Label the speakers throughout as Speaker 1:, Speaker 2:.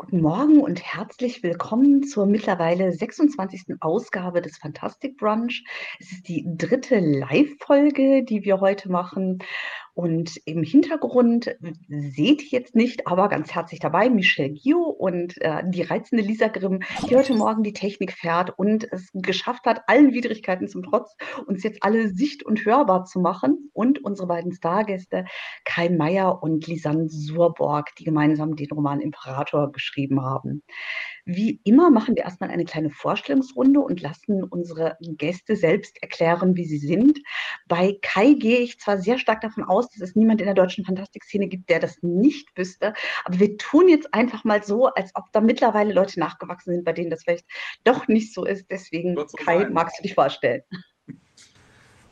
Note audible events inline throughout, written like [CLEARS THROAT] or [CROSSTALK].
Speaker 1: Guten Morgen und herzlich willkommen zur mittlerweile 26. Ausgabe des Fantastic Brunch. Es ist die dritte Live-Folge, die wir heute machen. Und im Hintergrund seht ihr jetzt nicht, aber ganz herzlich dabei Michelle Gio und äh, die reizende Lisa Grimm, die heute Morgen die Technik fährt und es geschafft hat, allen Widrigkeiten zum Trotz, uns jetzt alle sicht- und hörbar zu machen. Und unsere beiden Stargäste, Kai Meier und Lisanne Surborg, die gemeinsam den Roman Imperator geschrieben haben. Wie immer machen wir erstmal eine kleine Vorstellungsrunde und lassen unsere Gäste selbst erklären, wie sie sind. Bei Kai gehe ich zwar sehr stark davon aus, dass es niemand in der deutschen Fantastikszene gibt, der das nicht wüsste, aber wir tun jetzt einfach mal so, als ob da mittlerweile Leute nachgewachsen sind, bei denen das vielleicht doch nicht so ist. Deswegen, Kai, sein. magst du dich vorstellen?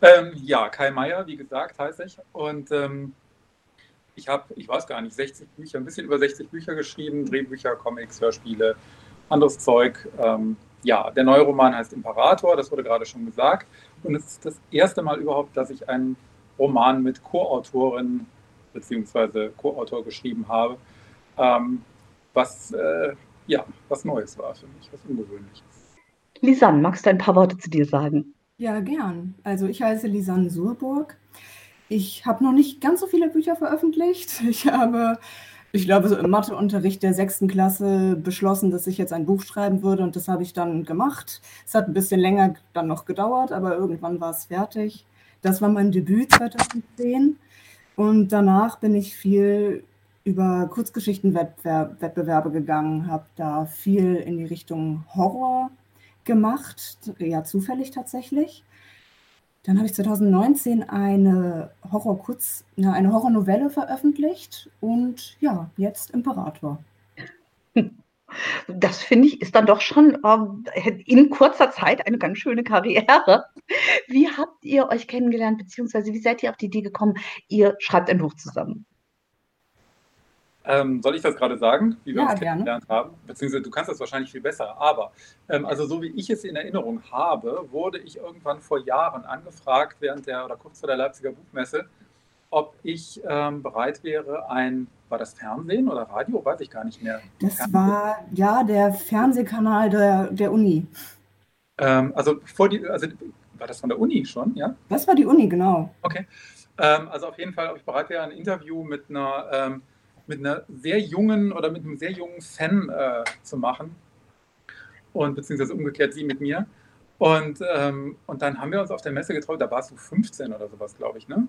Speaker 2: Ähm, ja, Kai Meier, wie gesagt, heiße ich. Und ähm, ich habe, ich weiß gar nicht, 60 Bücher, ein bisschen über 60 Bücher geschrieben, Drehbücher, Comics, Hörspiele, anderes Zeug. Ähm, ja, der neue Roman heißt Imperator, das wurde gerade schon gesagt. Und es ist das erste Mal überhaupt, dass ich einen Roman mit Co-Autorin bzw. Co-Autor geschrieben habe, ähm, was, äh, ja, was Neues war für mich, was Ungewöhnliches.
Speaker 1: Lisanne, magst du ein paar Worte zu dir sagen?
Speaker 3: Ja, gern. Also ich heiße Lisanne Surburg. Ich habe noch nicht ganz so viele Bücher veröffentlicht. Ich habe ich glaube, so im Matheunterricht der sechsten Klasse beschlossen, dass ich jetzt ein Buch schreiben würde und das habe ich dann gemacht. Es hat ein bisschen länger dann noch gedauert, aber irgendwann war es fertig. Das war mein Debüt 2010 und danach bin ich viel über Kurzgeschichtenwettbewerbe gegangen, habe da viel in die Richtung Horror gemacht, ja zufällig tatsächlich. Dann habe ich 2019 eine Horror-Kurz, eine Horrornovelle veröffentlicht und ja, jetzt Imperator. [LAUGHS]
Speaker 1: Das finde ich ist dann doch schon ähm, in kurzer Zeit eine ganz schöne Karriere. Wie habt ihr euch kennengelernt, beziehungsweise wie seid ihr auf die Idee gekommen, ihr schreibt ein Buch zusammen?
Speaker 2: Ähm, soll ich das gerade sagen, wie wir ja, uns kennengelernt haben? Beziehungsweise du kannst das wahrscheinlich viel besser. Aber ähm, also so wie ich es in Erinnerung habe, wurde ich irgendwann vor Jahren angefragt während der oder kurz vor der Leipziger Buchmesse, ob ich ähm, bereit wäre, ein war das Fernsehen oder Radio? Weiß ich gar nicht mehr.
Speaker 3: Das
Speaker 2: Fernsehen.
Speaker 3: war ja der Fernsehkanal der, der Uni.
Speaker 2: Ähm, also vor die, also war das von der Uni schon, ja?
Speaker 3: Das war die Uni, genau.
Speaker 2: Okay. Ähm, also auf jeden Fall, ob ich bereit wäre, ein Interview mit einer ähm, mit einer sehr jungen oder mit einem sehr jungen Fan äh, zu machen. Und beziehungsweise umgekehrt sie mit mir. Und, ähm, und dann haben wir uns auf der Messe getroffen, da warst du 15 oder sowas, glaube ich, ne?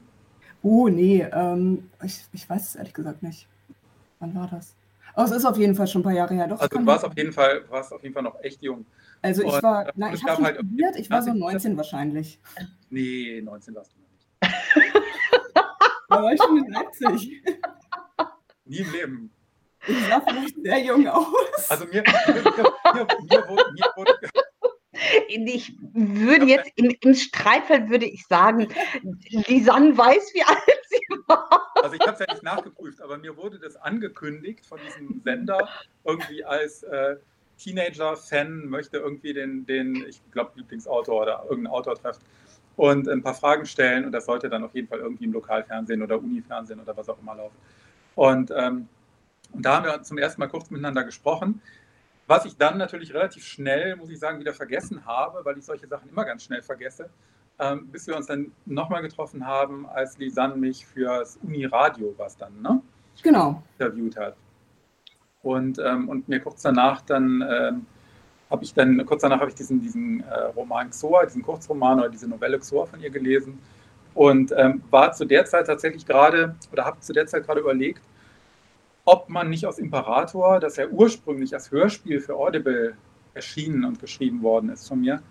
Speaker 3: Oh, nee, ähm, ich, ich weiß es ehrlich gesagt nicht. Wann war das? Oh, es ist auf jeden Fall schon ein paar Jahre her.
Speaker 2: Doch, also du warst auf, jeden Fall, warst auf jeden Fall noch echt jung.
Speaker 3: Also ich und, war, äh, na, ich habe halt studiert, ich war so 19 wahrscheinlich.
Speaker 2: Nee, 19 warst du noch nicht.
Speaker 3: da war ich schon in Leipzig. [LAUGHS]
Speaker 2: Nie im Leben.
Speaker 3: Ich sah vielleicht sehr jung aus.
Speaker 2: Also mir, mir, mir, mir wurde, mir wurde
Speaker 1: ich würde jetzt im, im Streitfeld würde ich sagen, Lisanne weiß, wie alt sie war.
Speaker 2: Also ich habe es ja nicht nachgeprüft, aber mir wurde das angekündigt von diesem Sender irgendwie als äh, Teenager-Fan möchte irgendwie den, den ich glaube, Lieblingsautor oder irgendeinen Autor treffen und ein paar Fragen stellen und das sollte dann auf jeden Fall irgendwie im Lokalfernsehen oder Unifernsehen oder was auch immer laufen. Und, ähm, und da haben wir zum ersten Mal kurz miteinander gesprochen. Was ich dann natürlich relativ schnell, muss ich sagen, wieder vergessen habe, weil ich solche Sachen immer ganz schnell vergesse, ähm, bis wir uns dann nochmal getroffen haben, als Lisanne mich fürs Uni-Radio, was dann, ne?
Speaker 3: Genau.
Speaker 2: Interviewt hat. Und, ähm, und mir kurz danach dann ähm, habe ich dann, kurz danach habe ich diesen, diesen äh, Roman Xoa, diesen Kurzroman oder diese Novelle Xoa von ihr gelesen und ähm, war zu der Zeit tatsächlich gerade oder habe zu der Zeit gerade überlegt, ob man nicht aus Imperator, das ja ursprünglich als Hörspiel für Audible erschienen und geschrieben worden ist von mir,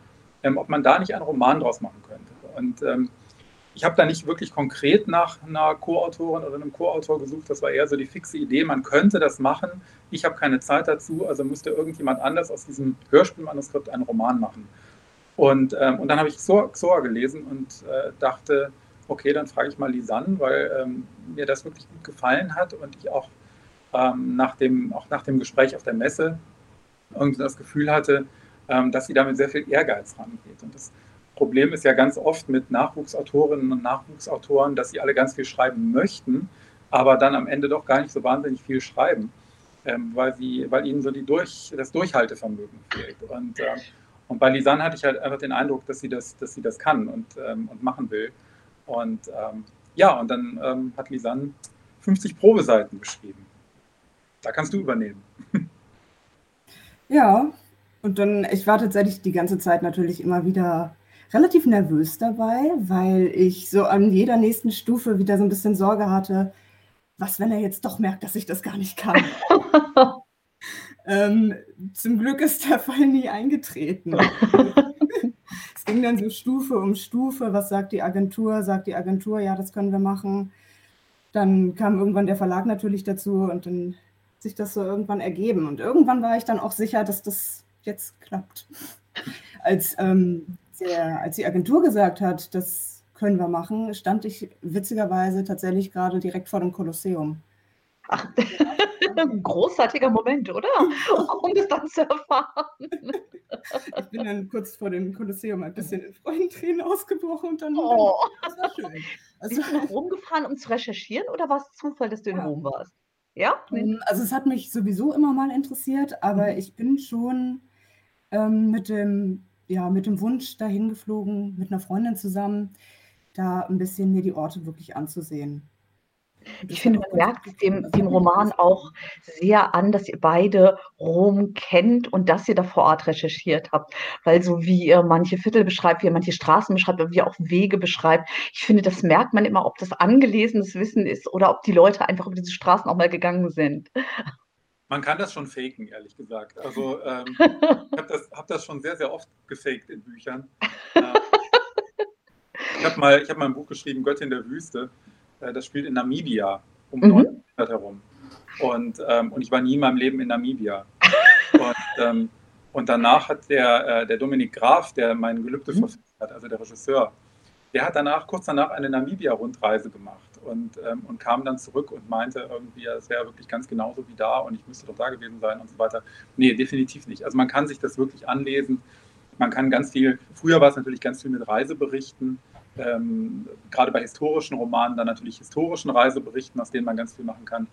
Speaker 2: ähm, ob man da nicht einen Roman draus machen könnte. Und ähm, ich habe da nicht wirklich konkret nach einer Co-Autorin oder einem Co-Autor gesucht. Das war eher so die fixe Idee, man könnte das machen. Ich habe keine Zeit dazu, also müsste irgendjemand anders aus diesem Hörspielmanuskript einen Roman machen. Und, ähm, und dann habe ich Xoa, Xoa gelesen und äh, dachte, okay, dann frage ich mal Lisanne, weil ähm, mir das wirklich gut gefallen hat und ich auch, ähm, nach, dem, auch nach dem Gespräch auf der Messe irgendwie das Gefühl hatte, ähm, dass sie damit sehr viel Ehrgeiz rangeht. Und das Problem ist ja ganz oft mit Nachwuchsautorinnen und Nachwuchsautoren, dass sie alle ganz viel schreiben möchten, aber dann am Ende doch gar nicht so wahnsinnig viel schreiben. ähm, weil, sie, weil ihnen so die Durch, das Durchhaltevermögen fehlt. Und, ähm, und bei Lisanne hatte ich halt einfach den Eindruck, dass sie das, dass sie das kann und, ähm, und machen will. Und ähm, ja, und dann ähm, hat Lisanne 50 Probeseiten geschrieben. Da kannst du übernehmen. [LAUGHS]
Speaker 3: Ja, und dann, ich war tatsächlich die ganze Zeit natürlich immer wieder relativ nervös dabei, weil ich so an jeder nächsten Stufe wieder so ein bisschen Sorge hatte, was, wenn er jetzt doch merkt, dass ich das gar nicht kann? [LAUGHS] ähm, zum Glück ist der Fall nie eingetreten. [LAUGHS] es ging dann so Stufe um Stufe. Was sagt die Agentur? Sagt die Agentur, ja, das können wir machen. Dann kam irgendwann der Verlag natürlich dazu und dann sich das so irgendwann ergeben. Und irgendwann war ich dann auch sicher, dass das jetzt klappt. Als, ähm, der, als die Agentur gesagt hat, das können wir machen, stand ich witzigerweise tatsächlich gerade direkt vor dem Kolosseum.
Speaker 1: Ach, [LAUGHS] ein großartiger Moment, oder? [LAUGHS] Um das dann zu erfahren.
Speaker 3: Ich bin dann kurz vor dem Kolosseum ein bisschen in Freudentränen ausgebrochen und dann, oh. das war
Speaker 1: schön. Also, Bist du nach Rom gefahren, um zu recherchieren oder war es Zufall, dass du in ja. Rom warst?
Speaker 3: Ja? Ähm, also es hat mich sowieso immer mal interessiert, aber mhm. ich bin schon ähm, mit, dem, ja, mit dem Wunsch dahin geflogen, mit einer Freundin zusammen, da ein bisschen mir die Orte wirklich anzusehen.
Speaker 1: Ich finde, man merkt dem, dem Roman auch sehr an, dass ihr beide Rom kennt und dass ihr da vor Ort recherchiert habt. Weil so wie ihr manche Viertel beschreibt, wie ihr manche Straßen beschreibt, wie ihr auch Wege beschreibt, ich finde, das merkt man immer, ob das angelesenes Wissen ist oder ob die Leute einfach über diese Straßen auch mal gegangen sind.
Speaker 2: Man kann das schon faken, ehrlich gesagt. Also ähm, [LAUGHS] ich habe das, hab das schon sehr, sehr oft gefaked in Büchern. Äh, ich habe mal, hab mal ein Buch geschrieben, Göttin der Wüste. Äh, das spielt in Namibia um mhm. 900 herum. Und, ähm, und ich war nie in meinem Leben in Namibia. [LAUGHS] Und, ähm, und danach hat der, äh, der Dominik Graf, der mein Gelübde mhm. verfilmt hat, also der Regisseur, der hat danach, kurz danach eine Namibia-Rundreise gemacht und, ähm, und kam dann zurück und meinte irgendwie, es wäre wirklich ganz genauso wie da und ich müsste doch da gewesen sein und so weiter. Nee, definitiv nicht. Also man kann sich das wirklich anlesen. Man kann ganz viel, früher war es natürlich ganz viel mit Reiseberichten ähm, gerade bei historischen Romanen dann natürlich historischen Reiseberichten, aus denen man ganz viel machen kann.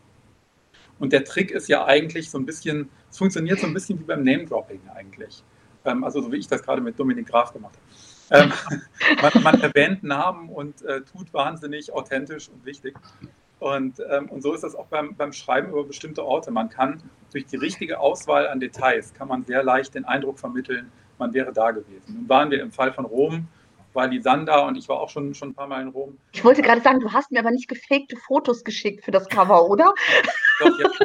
Speaker 2: Und der Trick ist ja eigentlich so ein bisschen, es funktioniert so ein bisschen wie beim Name-Dropping eigentlich. Ähm, also so wie ich das gerade mit Dominik Graf gemacht habe. Ähm, [LAUGHS] man, man, erwähnt Namen und äh, tut wahnsinnig authentisch und wichtig. Und, ähm, und so ist das auch beim, beim Schreiben über bestimmte Orte. Man kann durch die richtige Auswahl an Details, kann man sehr leicht den Eindruck vermitteln, man wäre da gewesen. Nun waren wir im Fall von Rom war Lisander und ich war auch schon, schon ein paar Mal in Rom.
Speaker 1: Ich wollte gerade sagen, du hast mir aber nicht gefakte Fotos geschickt für das Cover, oder? Doch, jetzt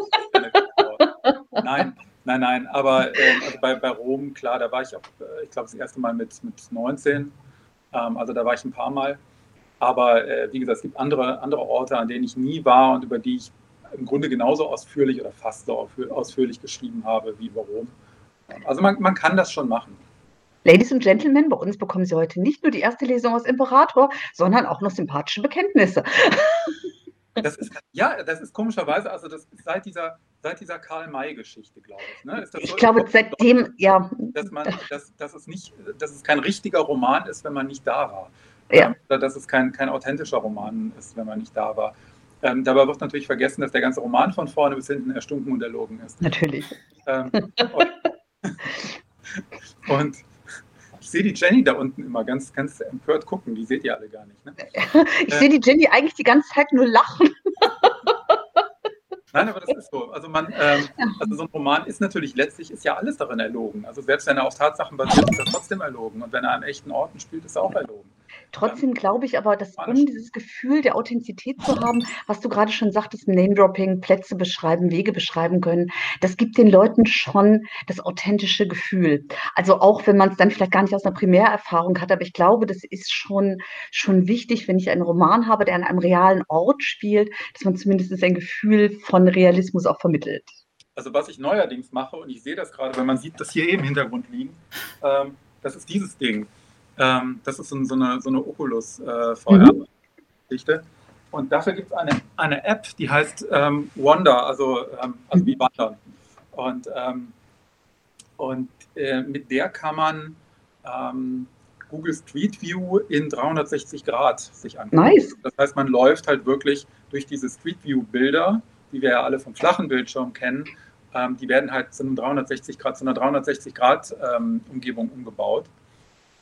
Speaker 2: Nein, nein, nein. Aber äh, also bei, bei Rom, klar, da war ich auch, äh, ich glaube, das erste Mal mit, mit 19. Ähm, also da war ich ein paar Mal. Aber äh, wie gesagt, es gibt andere, andere Orte, an denen ich nie war und über die ich im Grunde genauso ausführlich oder fast so ausführlich geschrieben habe wie über Rom. Also man, man kann das schon machen.
Speaker 1: Ladies and Gentlemen, bei uns bekommen Sie heute nicht nur die erste Lesung aus Imperator, sondern auch noch sympathische Bekenntnisse.
Speaker 2: Das ist, ja, das ist komischerweise, also das ist seit dieser, seit dieser Karl-May-Geschichte, glaube ich. Ne?
Speaker 1: ich so glaube, seitdem, ja.
Speaker 2: Dass, man, dass, dass, es nicht, dass es kein richtiger Roman ist, wenn man nicht da war.
Speaker 1: Ja.
Speaker 2: Oder dass es kein, kein authentischer Roman ist, wenn man nicht da war. Ähm, dabei wird natürlich vergessen, dass der ganze Roman von vorne bis hinten erstunken und erlogen ist.
Speaker 1: Natürlich. Ähm,
Speaker 2: und, [LAUGHS] und ich sehe die Jenny da unten immer ganz, ganz empört gucken. Die seht ihr alle gar nicht. Ne? [LAUGHS]
Speaker 1: Ich äh, sehe die Jenny eigentlich die ganze Zeit nur lachen. [LAUGHS]
Speaker 2: Nein, aber das ist so. Also, man, ähm, also so ein Roman ist natürlich letztlich ist ja alles darin erlogen. Also selbst wenn er auf Tatsachen basiert, ist er trotzdem erlogen. Und wenn er an echten Orten spielt, ist er auch erlogen.
Speaker 1: Trotzdem glaube ich aber, dass um dieses Gefühl der Authentizität zu haben, was du gerade schon sagtest, Name-Dropping, Plätze beschreiben, Wege beschreiben können, das gibt den Leuten schon das authentische Gefühl. Also auch wenn man es dann vielleicht gar nicht aus einer Primärerfahrung hat, aber ich glaube, das ist schon, schon wichtig, wenn ich einen Roman habe, der an einem realen Ort spielt, dass man zumindest ein Gefühl von Realismus auch vermittelt.
Speaker 2: Also was ich neuerdings mache, und ich sehe das gerade, wenn man sieht, dass hier eben im Hintergrund liegen, ähm, das ist dieses Ding. Ähm, das ist so, so, eine, so eine Oculus äh. Mhm. Und dafür gibt es eine, eine App, die heißt ähm, Wander, also, ähm, also wie Wandern. Und, ähm, und äh, mit der kann man ähm, Google Street View in 360 Grad sich angucken.
Speaker 1: Nice.
Speaker 2: Das heißt, man läuft halt wirklich durch diese Street View Bilder, die wir ja alle vom flachen Bildschirm kennen, ähm, die werden halt zu, einem 360 Grad, zu einer 360 Grad Umgebung umgebaut.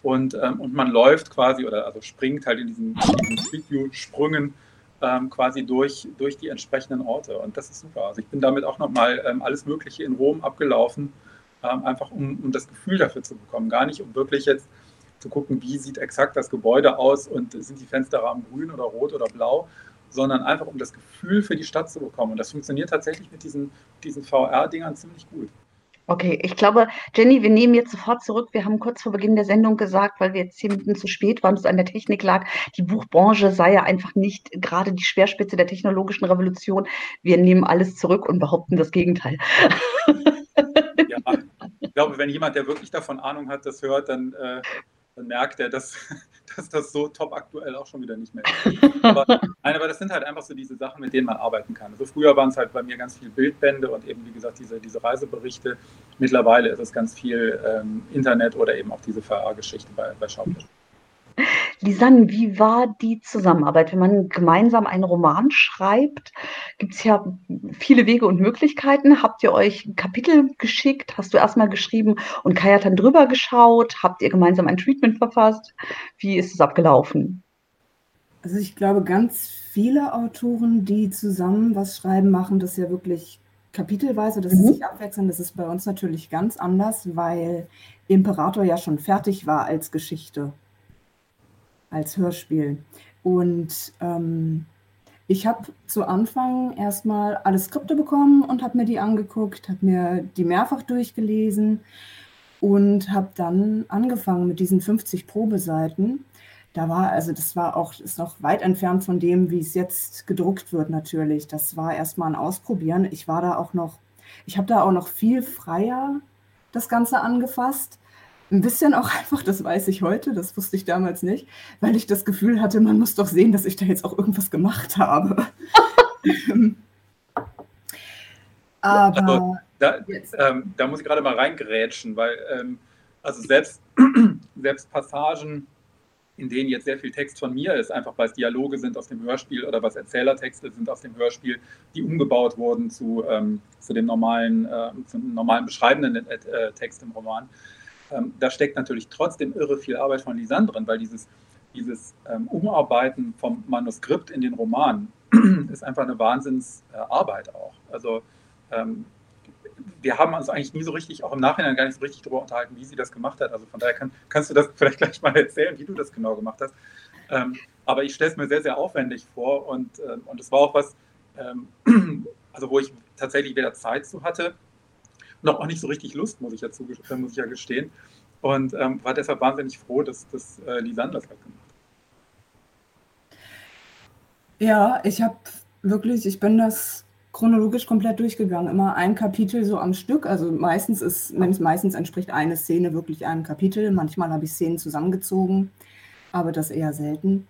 Speaker 2: Und, ähm, und man läuft quasi oder also springt halt in diesen, diesen Street View Sprüngen ähm, quasi durch, durch die entsprechenden Orte. Und das ist super. Also ich bin damit auch nochmal ähm, alles Mögliche in Rom abgelaufen, ähm, einfach um, um das Gefühl dafür zu bekommen. Gar nicht, um wirklich jetzt zu gucken, wie sieht exakt das Gebäude aus und sind die Fensterrahmen grün oder rot oder blau, sondern einfach um das Gefühl für die Stadt zu bekommen. Und das funktioniert tatsächlich mit diesen, diesen VR-Dingern ziemlich gut.
Speaker 1: Okay, ich glaube, Jenny, wir nehmen jetzt sofort zurück. Wir haben kurz vor Beginn der Sendung gesagt, weil wir jetzt zehn Minuten zu spät waren, es an der Technik lag, die Buchbranche sei ja einfach nicht gerade die Speerspitze der technologischen Revolution. Wir nehmen alles zurück und behaupten das Gegenteil.
Speaker 2: Ja, ich glaube, wenn jemand, der wirklich davon Ahnung hat, das hört, dann, äh, dann merkt er, dass, [LAUGHS] dass das so top aktuell auch schon wieder nicht mehr ist. [LAUGHS] Aber, nein, aber das sind halt einfach so diese Sachen, mit denen man arbeiten kann. Also früher waren es halt bei mir ganz viele Bildbände und eben, wie gesagt, diese, diese Reiseberichte. Mittlerweile ist es ganz viel ähm, Internet oder eben auch diese VR-Geschichte bei, bei Schauplätzen.
Speaker 1: Lisanne, wie war die Zusammenarbeit? Wenn man gemeinsam einen Roman schreibt, gibt es ja viele Wege und Möglichkeiten. Habt ihr euch Kapitel geschickt? Hast du erstmal geschrieben und Kai hat dann drüber geschaut? Habt ihr gemeinsam ein Treatment verfasst? Wie ist es abgelaufen?
Speaker 3: Also ich glaube, ganz viele Autoren, die zusammen was schreiben, machen das ja wirklich kapitelweise, dass mhm. sich abwechseln. Das ist bei uns natürlich ganz anders, weil Imperator ja schon fertig war als Geschichte als Hörspiel. Und ähm, ich habe zu Anfang erstmal alle Skripte bekommen und habe mir die angeguckt, habe mir die mehrfach durchgelesen und habe dann angefangen mit diesen 50 Probeseiten. Da war, also das war auch, ist noch weit entfernt von dem, wie es jetzt gedruckt wird natürlich. Das war erstmal ein Ausprobieren. Ich war da auch noch, ich habe da auch noch viel freier das Ganze angefasst. Ein bisschen auch einfach, das weiß ich heute, das wusste ich damals nicht, weil ich das Gefühl hatte, man muss doch sehen, dass ich da jetzt auch irgendwas gemacht habe. [LAUGHS]
Speaker 2: Aber also, da, ähm, da, muss ich gerade mal reingrätschen, weil ähm, also selbst, [CLEARS THROAT] selbst Passagen, in denen jetzt sehr viel Text von mir ist, einfach weil es Dialoge sind aus dem Hörspiel oder was Erzählertexte sind aus dem Hörspiel, die umgebaut wurden zu, ähm, zu dem normalen, äh, zum normalen beschreibenden äh, Text im Roman ähm, da steckt natürlich trotzdem irre viel Arbeit von Lisanne drin, weil dieses, dieses ähm, Umarbeiten vom Manuskript in den Roman [CLEARS THROAT] ist einfach eine Wahnsinnsarbeit auch. Also ähm, wir haben uns eigentlich nie so richtig, auch im Nachhinein gar nicht so richtig darüber unterhalten, wie sie das gemacht hat. Also von daher kann, kannst du das [LAUGHS] vielleicht gleich mal erzählen, wie du das genau gemacht hast. Ähm, aber ich stelle es mir sehr, sehr aufwendig vor und, äh, und es war auch was, ähm, [CLEARS THROAT] also wo ich tatsächlich weder Zeit zu hatte, noch auch nicht so richtig Lust, muss ich ja, äh, muss ich ja gestehen. Und ähm, war deshalb wahnsinnig froh, dass, dass äh, Lisanne das halt gemacht hat.
Speaker 3: Ja, ich habe wirklich, ich bin das chronologisch komplett durchgegangen. Immer ein Kapitel so am Stück. Also meistens ist, meistens entspricht eine Szene wirklich einem Kapitel. Manchmal habe ich Szenen zusammengezogen, aber das eher selten.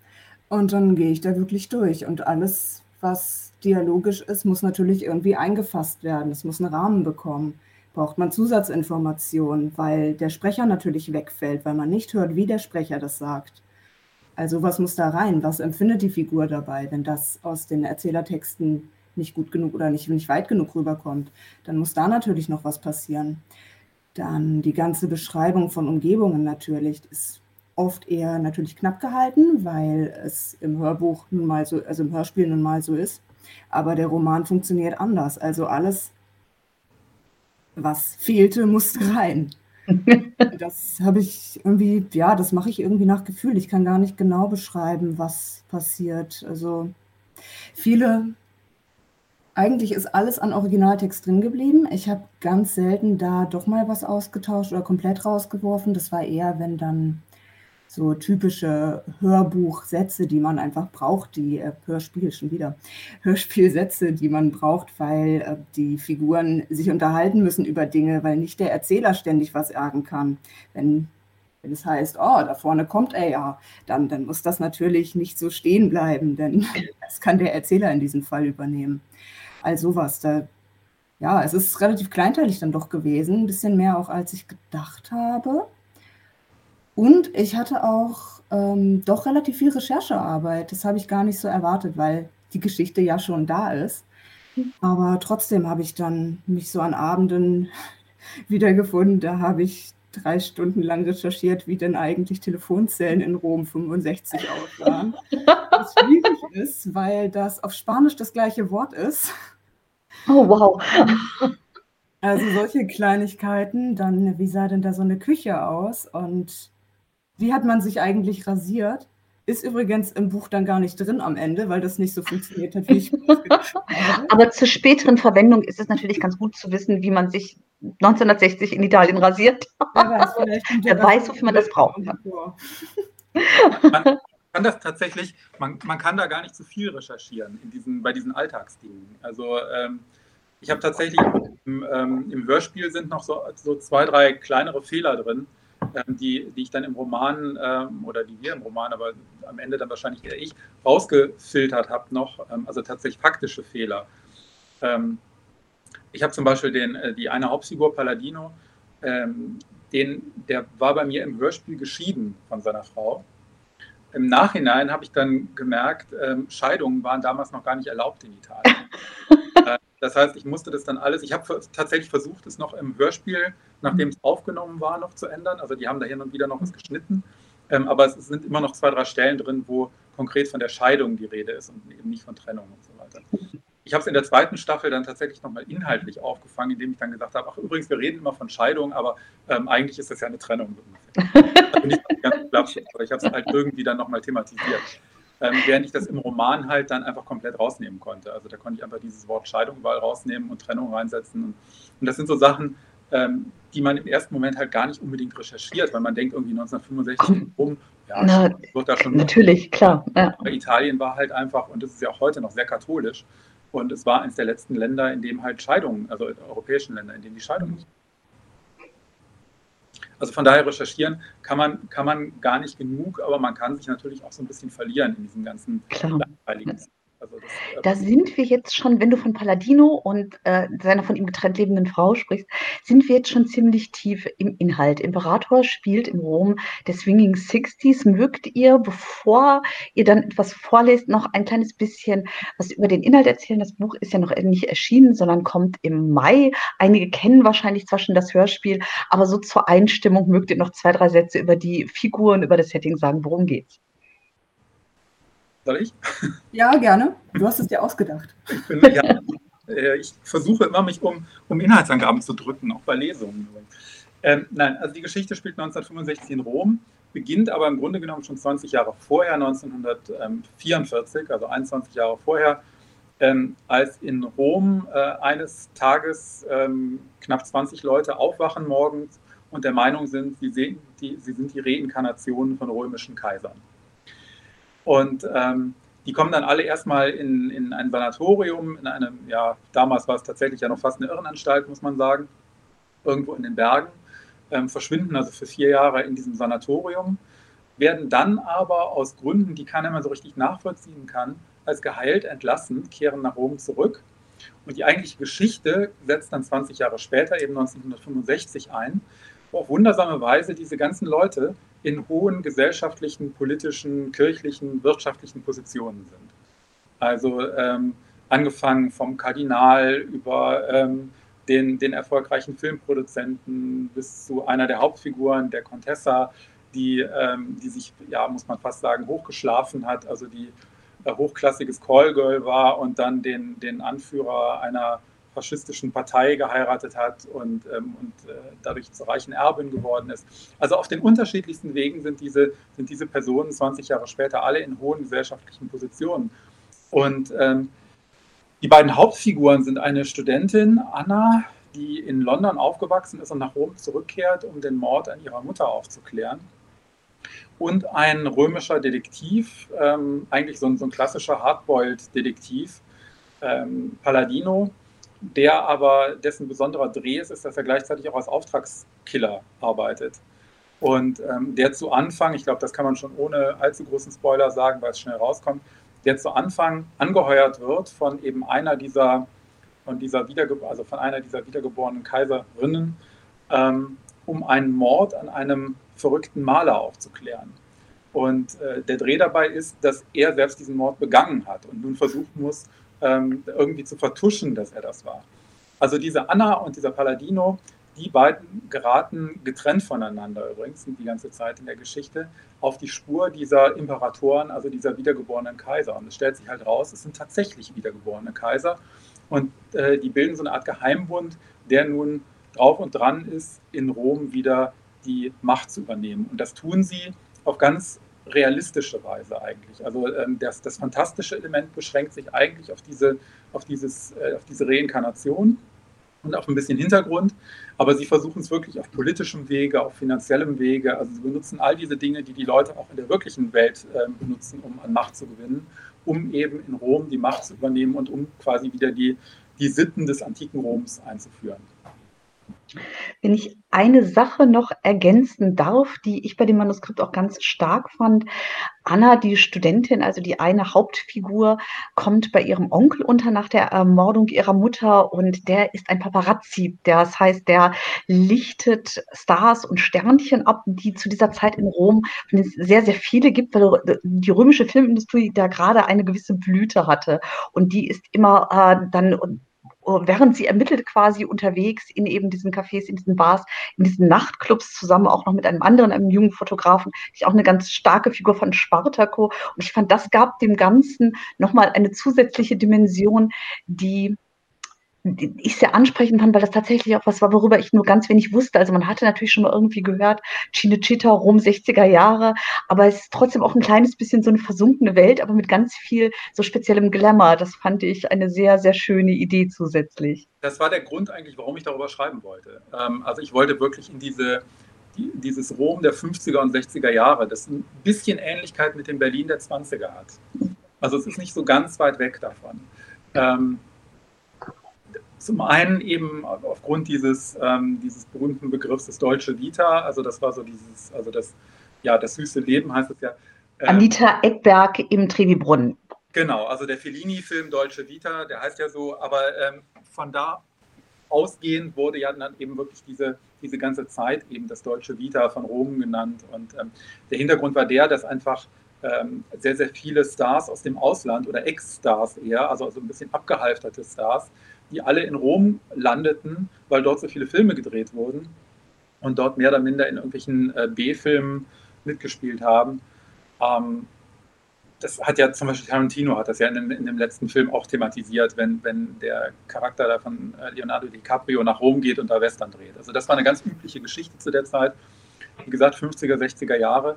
Speaker 3: Und dann gehe ich da wirklich durch. Und alles, was dialogisch ist, muss natürlich irgendwie eingefasst werden. Es muss einen Rahmen bekommen braucht man Zusatzinformationen, weil der Sprecher natürlich wegfällt, weil man nicht hört, wie der Sprecher das sagt. Also was muss da rein? Was empfindet die Figur dabei, wenn das aus den Erzählertexten nicht gut genug oder nicht, nicht weit genug rüberkommt? Dann muss da natürlich noch was passieren. Dann die ganze Beschreibung von Umgebungen natürlich ist oft eher natürlich knapp gehalten, weil es im Hörbuch nun mal so, also im Hörspiel nun mal so ist. Aber der Roman funktioniert anders. Also alles was fehlte, musste rein. [LAUGHS] das habe ich irgendwie, ja, das mache ich irgendwie nach Gefühl. Ich kann gar nicht genau beschreiben, was passiert. Also viele, eigentlich ist alles an Originaltext drin geblieben. Ich habe ganz selten da doch mal was ausgetauscht oder komplett rausgeworfen. Das war eher, wenn dann so typische Hörbuchsätze, die man einfach braucht, die äh, Hörspiel schon wieder, [LAUGHS] Hörspielsätze, die man braucht, weil äh, die Figuren sich unterhalten müssen über Dinge, weil nicht der Erzähler ständig was sagen kann. Wenn, wenn es heißt, oh, da vorne kommt er ja, dann, dann muss das natürlich nicht so stehen bleiben, denn [LAUGHS] das kann der Erzähler in diesem Fall übernehmen. All sowas, da ja, es ist relativ kleinteilig dann doch gewesen, ein bisschen mehr auch als ich gedacht habe. Und ich hatte auch ähm, doch relativ viel Recherchearbeit. Das habe ich gar nicht so erwartet, weil die Geschichte ja schon da ist. Aber trotzdem habe ich dann mich so an Abenden [LAUGHS] wiedergefunden. Da habe ich drei Stunden lang recherchiert, wie denn eigentlich Telefonzellen in Rom 65 aussahen. Was schwierig [LAUGHS] ist, weil das auf Spanisch das gleiche Wort ist.
Speaker 1: Oh, wow.
Speaker 3: Also solche Kleinigkeiten, dann wie sah denn da so eine Küche aus und wie hat man sich eigentlich rasiert? Ist übrigens im Buch dann gar nicht drin am Ende, weil das nicht so funktioniert hat, wie ich [LAUGHS]
Speaker 1: habe. Aber zur späteren Verwendung ist es natürlich ganz gut zu wissen, wie man sich 1960 in Italien rasiert. Wer weiß, [LAUGHS] Wer weiß wofür man das braucht.
Speaker 2: Man kann das tatsächlich, man, man kann da gar nicht zu so viel recherchieren in diesen, bei diesen Alltagsdingen. Also ähm, ich habe tatsächlich im, ähm, im, Hörspiel sind noch so, so, zwei, drei kleinere Fehler drin, die, die ich dann im Roman ähm, oder die wir im Roman, aber am Ende dann wahrscheinlich eher ich, rausgefiltert habe noch, ähm, also tatsächlich faktische Fehler. Ähm, ich habe zum Beispiel den, äh, die eine Hauptfigur, Palladino, den, der war bei mir im Hörspiel geschieden von seiner Frau. Im Nachhinein habe ich dann gemerkt, Scheidungen waren damals noch gar nicht erlaubt in Italien. [LAUGHS] Das heißt, ich musste das dann alles, ich habe tatsächlich versucht, es noch im Hörspiel, nachdem es aufgenommen war, noch zu ändern. Also die haben da hin und wieder noch was geschnitten. Ähm, aber es sind immer noch zwei, drei Stellen drin, wo konkret von der Scheidung die Rede ist und eben nicht von Trennung und so weiter. Ich habe es in der zweiten Staffel dann tatsächlich nochmal inhaltlich aufgefangen, indem ich dann gesagt habe, ach übrigens, wir reden immer von Scheidung, aber ähm, eigentlich ist das ja eine Trennung. [LAUGHS] Also nicht ganz Klaps, aber ich habe es halt irgendwie dann nochmal thematisiert. Ähm, während ich das im Roman halt dann einfach komplett rausnehmen konnte. Also da konnte ich einfach dieses Wort Scheidung überall rausnehmen und Trennung reinsetzen. Und, und das sind so Sachen, ähm, die man im ersten Moment halt gar nicht unbedingt recherchiert, weil man denkt irgendwie 1965 [CLEARS THROAT] rum,
Speaker 1: ja, Na, wird da schon. Natürlich, klar.
Speaker 2: Ja. Aber Italien war halt einfach, und das ist ja auch heute noch sehr katholisch, und es war eines der letzten Länder, in dem halt Scheidungen, also europäischen Länder, in denen die Scheidung nicht also von daher recherchieren kann man, kann man gar nicht genug, aber man kann sich natürlich auch so ein bisschen verlieren in diesem ganzen
Speaker 1: langweiligen also das, äh, da sind wir jetzt schon, wenn du von Palladino und äh, seiner von ihm getrennt lebenden Frau sprichst, sind wir jetzt schon ziemlich tief im Inhalt. Imperator spielt im Rom der Swinging Sixties. Mögt ihr, bevor ihr dann etwas vorlest, noch ein kleines bisschen was über den Inhalt erzählen? Das Buch ist ja noch nicht erschienen, sondern kommt im Mai. Einige kennen wahrscheinlich zwar schon das Hörspiel, aber so zur Einstimmung mögt ihr noch zwei, drei Sätze über die Figuren, über das Setting sagen. Worum geht's?
Speaker 2: Soll ich?
Speaker 3: Ja, gerne. Du hast es dir ausgedacht.
Speaker 2: Ich, bin, ja, äh, ich versuche immer, mich um, um Inhaltsangaben zu drücken, auch bei Lesungen. Ähm, nein, also die Geschichte spielt 1965 in Rom, beginnt aber im Grunde genommen schon 20 Jahre vorher, 1944, also 21 Jahre vorher, ähm, als in Rom äh, eines Tages ähm, knapp 20 Leute aufwachen morgens und der Meinung sind, sie, sehen die, sie sind die Reinkarnationen von römischen Kaisern. Und ähm, die kommen dann alle erstmal in, in ein Sanatorium, in einem, ja, damals war es tatsächlich ja noch fast eine Irrenanstalt, muss man sagen, irgendwo in den Bergen, ähm, verschwinden also für vier Jahre in diesem Sanatorium, werden dann aber aus Gründen, die keiner mehr so richtig nachvollziehen kann, als geheilt entlassen, kehren nach Rom zurück. Und die eigentliche Geschichte setzt dann 20 Jahre später, eben 1965 ein, wo auf wundersame Weise diese ganzen Leute in hohen gesellschaftlichen, politischen, kirchlichen, wirtschaftlichen Positionen sind. Also ähm, angefangen vom Kardinal über ähm, den, den erfolgreichen Filmproduzenten bis zu einer der Hauptfiguren, der Contessa, die, ähm, die sich, ja, muss man fast sagen, hochgeschlafen hat, also die äh, hochklassiges Callgirl war und dann den, den Anführer einer faschistischen Partei geheiratet hat und, ähm, und äh, dadurch zur reichen Erbin geworden ist. Also auf den unterschiedlichsten Wegen sind diese, sind diese Personen 20 Jahre später alle in hohen gesellschaftlichen Positionen. Und ähm, die beiden Hauptfiguren sind eine Studentin, Anna, die in London aufgewachsen ist und nach Rom zurückkehrt, um den Mord an ihrer Mutter aufzuklären. Und ein römischer Detektiv, ähm, eigentlich so ein, so ein klassischer Hardboiled-Detektiv, ähm, Palladino, der aber dessen besonderer Dreh ist, ist, dass er gleichzeitig auch als Auftragskiller arbeitet. Und ähm, der zu Anfang, ich glaube, das kann man schon ohne allzu großen Spoiler sagen, weil es schnell rauskommt, der zu Anfang angeheuert wird von eben einer dieser, von dieser Wiederge also von einer dieser wiedergeborenen Kaiserinnen, ähm, um einen Mord an einem verrückten Maler aufzuklären. Und äh, der Dreh dabei ist, dass er selbst diesen Mord begangen hat und nun versuchen muss, ähm, irgendwie zu vertuschen, dass er das war. Also diese Anna und dieser Palladino, die beiden geraten getrennt voneinander übrigens die ganze Zeit in der Geschichte auf die Spur dieser Imperatoren, also dieser wiedergeborenen Kaiser. Und es stellt sich halt raus, es sind tatsächlich wiedergeborene Kaiser. Und äh, die bilden so eine Art Geheimbund, der nun drauf und dran ist, in Rom wieder die Macht zu übernehmen. Und das tun sie auf ganz realistische Weise eigentlich. Also ähm, das, das fantastische Element beschränkt sich eigentlich auf diese, auf dieses, äh, auf diese Reinkarnation und auf ein bisschen Hintergrund. Aber sie versuchen es wirklich auf politischem Wege, auf finanziellem Wege. Also sie benutzen all diese Dinge, die die Leute auch in der wirklichen Welt äh, benutzen, um an Macht zu gewinnen, um eben in Rom die Macht zu übernehmen und um quasi wieder die, die Sitten des antiken Roms einzuführen.
Speaker 1: Wenn ich eine Sache noch ergänzen darf, die ich bei dem Manuskript auch ganz stark fand. Anna, die Studentin, also die eine Hauptfigur, kommt bei ihrem Onkel unter nach der Ermordung ihrer Mutter und der ist ein Paparazzi. Das heißt, der lichtet Stars und Sternchen ab, die zu dieser Zeit in Rom es sehr, sehr viele gibt, weil die römische Filmindustrie da gerade eine gewisse Blüte hatte. Und die ist immer äh, dann während sie ermittelt quasi unterwegs in eben diesen Cafés, in diesen Bars, in diesen Nachtclubs zusammen auch noch mit einem anderen, einem jungen Fotografen, ich auch eine ganz starke Figur von Spartaco. Und ich fand, das gab dem Ganzen nochmal eine zusätzliche Dimension, die ich sehr ansprechend fand, weil das tatsächlich auch was war, worüber ich nur ganz wenig wusste. Also man hatte natürlich schon mal irgendwie gehört, Cinecittà, Rom 60er Jahre, aber es ist trotzdem auch ein kleines bisschen so eine versunkene Welt, aber mit ganz viel so speziellem Glamour. Das fand ich eine sehr, sehr schöne Idee zusätzlich.
Speaker 2: Das war der Grund eigentlich, warum ich darüber schreiben wollte. Ähm, also ich wollte wirklich in diese, dieses Rom der 50er und 60er Jahre, das ein bisschen Ähnlichkeit mit dem Berlin der 20er hat. Also es ist nicht so ganz weit weg davon. Ähm, zum einen eben aufgrund dieses, ähm, dieses berühmten Begriffs des Deutsche Vita, also das war so dieses, also das, ja, das süße Leben heißt es ja.
Speaker 1: Ähm, Anita Eckberg im Trevi-Brunnen.
Speaker 2: Genau, also der Fellini-Film Deutsche Vita, der heißt ja so, aber ähm, von da ausgehend wurde ja dann eben wirklich diese, diese ganze Zeit eben das Deutsche Vita von Rom genannt. Und ähm, der Hintergrund war der, dass einfach ähm, sehr, sehr viele Stars aus dem Ausland oder Ex-Stars eher, also, also ein bisschen abgehalfterte Stars, die alle in Rom landeten, weil dort so viele Filme gedreht wurden und dort mehr oder minder in irgendwelchen äh, B-Filmen mitgespielt haben. Ähm, das hat ja zum Beispiel Tarantino hat das ja in dem, in dem, letzten Film auch thematisiert, wenn, wenn der Charakter da von äh, Leonardo DiCaprio nach Rom geht und da Western dreht. Also das war eine ganz übliche Geschichte zu der Zeit. Wie gesagt, 50er, 60er Jahre.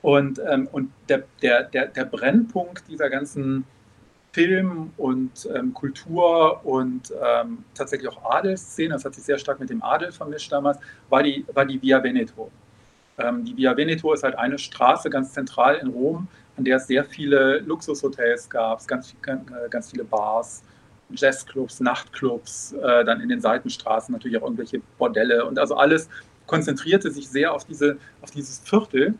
Speaker 2: Und, ähm, und der, der, der, der Brennpunkt dieser ganzen Film und ähm, Kultur und ähm, tatsächlich auch Adelsszene, das hat sich sehr stark mit dem Adel vermischt damals, war die, war die Via Veneto. Ähm, die Via Veneto ist halt eine Straße ganz zentral in Rom, an der es sehr viele Luxushotels gab, ganz, äh, ganz viele Bars, Jazzclubs, Nachtclubs, äh, dann in den Seitenstraßen natürlich auch irgendwelche Bordelle und also alles konzentrierte sich sehr auf, diese, auf dieses Viertel.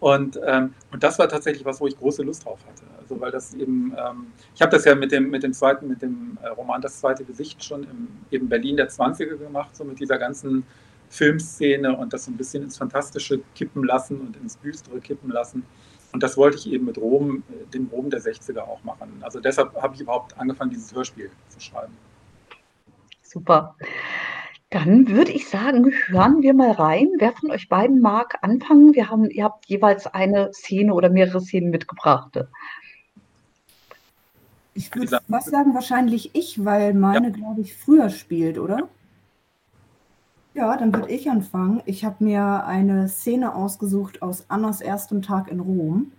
Speaker 2: Und, ähm, und das war tatsächlich was, wo ich große Lust drauf hatte. Also weil das eben, ähm, ich habe das ja mit dem, mit dem zweiten, mit dem äh, Roman Das zweite Gesicht schon im eben Berlin der 20er gemacht, so mit dieser ganzen Filmszene und das so ein bisschen ins Fantastische kippen lassen und ins Düstere kippen lassen. Und das wollte ich eben mit Rom, äh, dem Rom der 60er auch machen. Also deshalb habe ich überhaupt angefangen, dieses Hörspiel zu schreiben.
Speaker 1: Super. Dann würde ich sagen, hören wir mal rein. Wer von euch beiden mag anfangen? Wir haben, ihr habt jeweils eine Szene oder mehrere Szenen mitgebracht.
Speaker 3: Ich würde was sagen, wahrscheinlich ich, weil meine, ja. glaube ich, früher spielt, oder? Ja, dann würde ich anfangen. Ich habe mir eine Szene ausgesucht aus Annas erstem Tag in Rom.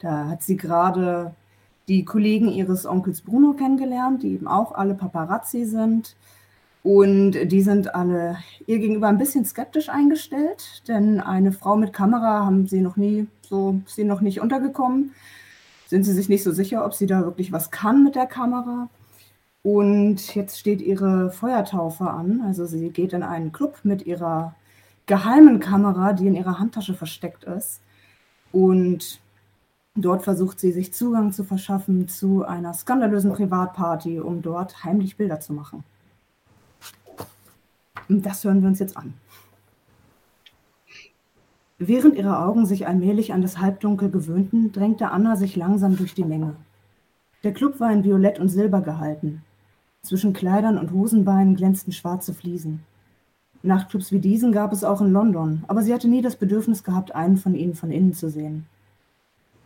Speaker 3: Da hat sie gerade die Kollegen ihres Onkels Bruno kennengelernt, die eben auch alle Paparazzi sind. Und die sind alle ihr gegenüber ein bisschen skeptisch eingestellt, denn eine Frau mit Kamera haben sie noch nie so, sie noch nicht untergekommen sind sie sich nicht so sicher, ob sie da wirklich was kann mit der Kamera. Und jetzt steht ihre Feuertaufe an. Also sie geht in einen Club mit ihrer geheimen Kamera, die in ihrer Handtasche versteckt ist. Und dort versucht sie sich Zugang zu verschaffen zu einer skandalösen Privatparty, um dort heimlich Bilder zu machen. Und das hören wir uns jetzt an. Während ihre Augen sich allmählich an das Halbdunkel gewöhnten, drängte Anna sich langsam durch die Menge. Der Club war in Violett und Silber gehalten. Zwischen Kleidern und Hosenbeinen glänzten schwarze Fliesen. Nachtclubs wie diesen gab es auch in London, aber sie hatte nie das Bedürfnis gehabt, einen von ihnen von innen zu sehen.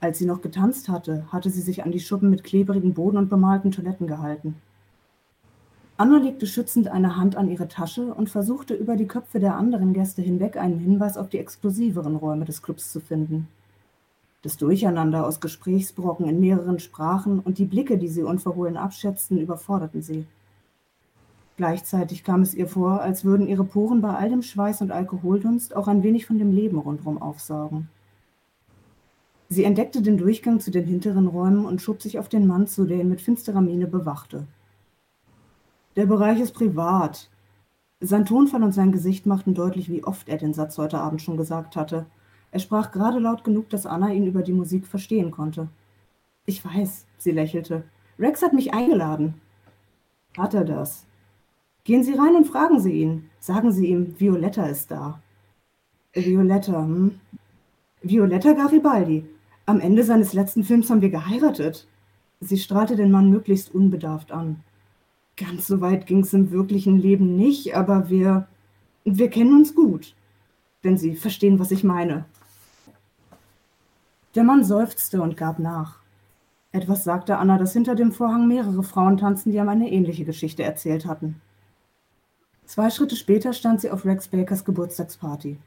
Speaker 3: Als sie noch getanzt hatte, hatte sie sich an die Schuppen mit klebrigem Boden und bemalten Toiletten gehalten. Anna legte schützend eine Hand an ihre Tasche und versuchte über die Köpfe der anderen Gäste hinweg einen Hinweis auf die exklusiveren Räume des Clubs zu finden. Das Durcheinander aus Gesprächsbrocken in mehreren Sprachen und die Blicke, die sie unverhohlen abschätzten, überforderten sie. Gleichzeitig kam es ihr vor, als würden ihre Poren bei all dem Schweiß und Alkoholdunst auch ein wenig von dem Leben rundherum aufsaugen. Sie entdeckte den Durchgang zu den hinteren Räumen und schob sich auf den Mann zu, der ihn mit finsterer Miene bewachte. Der Bereich ist privat. Sein Tonfall und sein Gesicht machten deutlich, wie oft er den Satz heute Abend schon gesagt hatte. Er sprach gerade laut genug, dass Anna ihn über die Musik verstehen konnte. Ich weiß, sie lächelte. Rex hat mich eingeladen. Hat er das? Gehen Sie rein und fragen Sie ihn. Sagen Sie ihm, Violetta ist da. Violetta, hm? Violetta Garibaldi. Am Ende seines letzten Films haben wir geheiratet. Sie strahlte den Mann möglichst unbedarft an. Ganz so weit ging es im wirklichen Leben nicht, aber wir, wir kennen uns gut, wenn Sie verstehen, was ich meine. Der Mann seufzte und gab nach. Etwas sagte Anna, dass hinter dem Vorhang mehrere Frauen tanzten, die ihm eine ähnliche Geschichte erzählt hatten. Zwei Schritte später stand sie auf Rex Bakers Geburtstagsparty.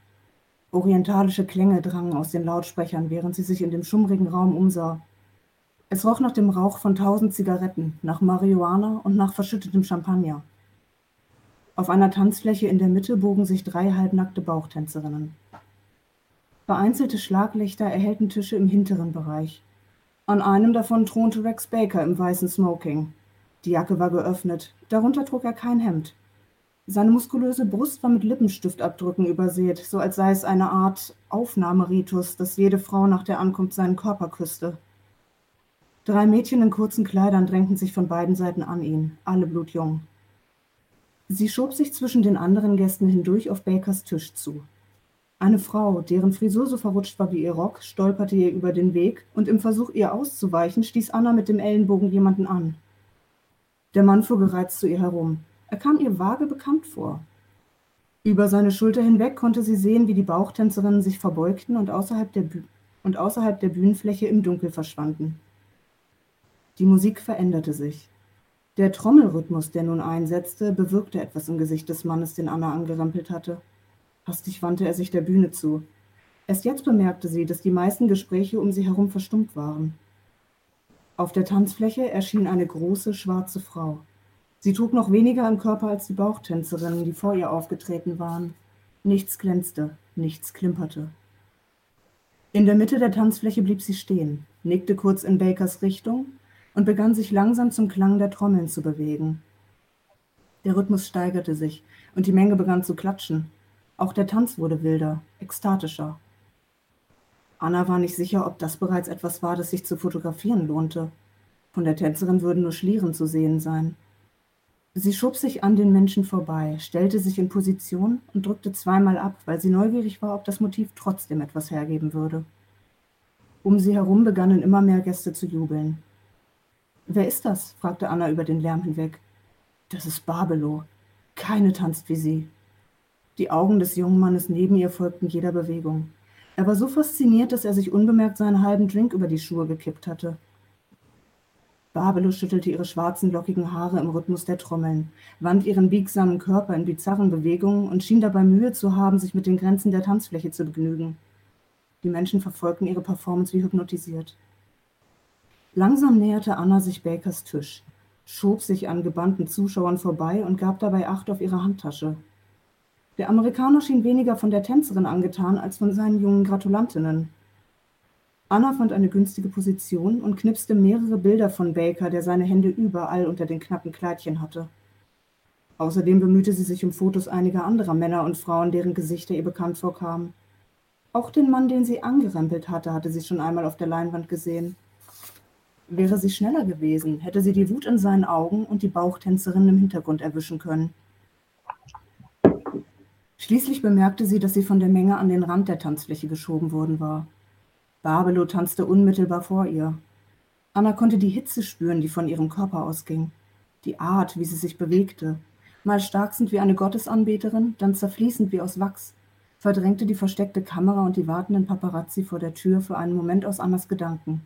Speaker 3: Orientalische Klänge drangen aus den Lautsprechern, während sie sich in dem schummrigen Raum umsah. Es roch nach dem Rauch von tausend Zigaretten, nach Marihuana und nach verschüttetem Champagner. Auf einer Tanzfläche in der Mitte bogen sich drei halbnackte Bauchtänzerinnen. Vereinzelte Schlaglichter erhellten Tische im hinteren Bereich. An einem davon thronte Rex Baker im weißen Smoking. Die Jacke war geöffnet, darunter trug er kein Hemd. Seine muskulöse Brust war mit Lippenstiftabdrücken übersät, so als sei es eine Art Aufnahmeritus, dass jede Frau nach der Ankunft seinen Körper küsste. Drei Mädchen in kurzen Kleidern drängten sich von beiden Seiten an ihn, alle blutjung. Sie schob sich zwischen den anderen Gästen hindurch auf Bakers Tisch zu. Eine Frau, deren Frisur so verrutscht war wie ihr Rock, stolperte ihr über den Weg und im Versuch, ihr auszuweichen, stieß Anna mit dem Ellenbogen jemanden an. Der Mann fuhr gereizt zu ihr herum. Er kam ihr vage bekannt vor. Über seine Schulter hinweg konnte sie sehen, wie die Bauchtänzerinnen sich verbeugten und außerhalb der, Büh und außerhalb der Bühnenfläche im Dunkel verschwanden. Die Musik veränderte sich. Der Trommelrhythmus, der nun einsetzte, bewirkte etwas im Gesicht des Mannes, den Anna angerempelt hatte. Hastig wandte er sich der Bühne zu. Erst jetzt bemerkte sie, dass die meisten Gespräche um sie herum verstummt waren. Auf der Tanzfläche erschien eine große schwarze Frau. Sie trug noch weniger im Körper als die Bauchtänzerinnen, die vor ihr aufgetreten waren. Nichts glänzte, nichts klimperte. In der Mitte der Tanzfläche blieb sie stehen, nickte kurz in Bakers Richtung und begann sich langsam zum Klang der Trommeln zu bewegen. Der Rhythmus steigerte sich und die Menge begann zu klatschen. Auch der Tanz wurde wilder, ekstatischer. Anna war nicht sicher, ob das bereits etwas war, das sich zu fotografieren lohnte. Von der Tänzerin würden nur Schlieren zu sehen sein. Sie schob sich an den Menschen vorbei, stellte sich in Position und drückte zweimal ab, weil sie neugierig war, ob das Motiv trotzdem etwas hergeben würde. Um sie herum begannen immer mehr Gäste zu jubeln. Wer ist das? fragte Anna über den Lärm hinweg. Das ist Babelo. Keine tanzt wie sie. Die Augen des jungen Mannes neben ihr folgten jeder Bewegung. Er war so fasziniert, dass er sich unbemerkt seinen halben Drink über die Schuhe gekippt hatte. Babelo schüttelte ihre schwarzen, lockigen Haare im Rhythmus der Trommeln, wand ihren biegsamen Körper in bizarren Bewegungen und schien dabei Mühe zu haben, sich mit den Grenzen der Tanzfläche zu begnügen. Die Menschen verfolgten ihre Performance wie hypnotisiert. Langsam näherte Anna sich Bakers Tisch, schob sich an gebannten Zuschauern vorbei und gab dabei Acht auf ihre Handtasche. Der Amerikaner schien weniger von der Tänzerin angetan als von seinen jungen Gratulantinnen. Anna fand eine günstige Position und knipste mehrere Bilder von Baker, der seine Hände überall unter den knappen Kleidchen hatte. Außerdem bemühte sie sich um Fotos einiger anderer Männer und Frauen, deren Gesichter ihr bekannt vorkamen. Auch den Mann, den sie angerempelt hatte, hatte sie schon einmal auf der Leinwand gesehen. Wäre sie schneller gewesen, hätte sie die Wut in seinen Augen und die Bauchtänzerin im Hintergrund erwischen können. Schließlich bemerkte sie, dass sie von der Menge an den Rand der Tanzfläche geschoben worden war. Babelo tanzte unmittelbar vor ihr. Anna konnte die Hitze spüren, die von ihrem Körper ausging, die Art, wie sie sich bewegte, mal starksend wie eine Gottesanbeterin, dann zerfließend wie aus Wachs, verdrängte die versteckte Kamera und die wartenden Paparazzi vor der Tür für einen Moment aus Annas Gedanken.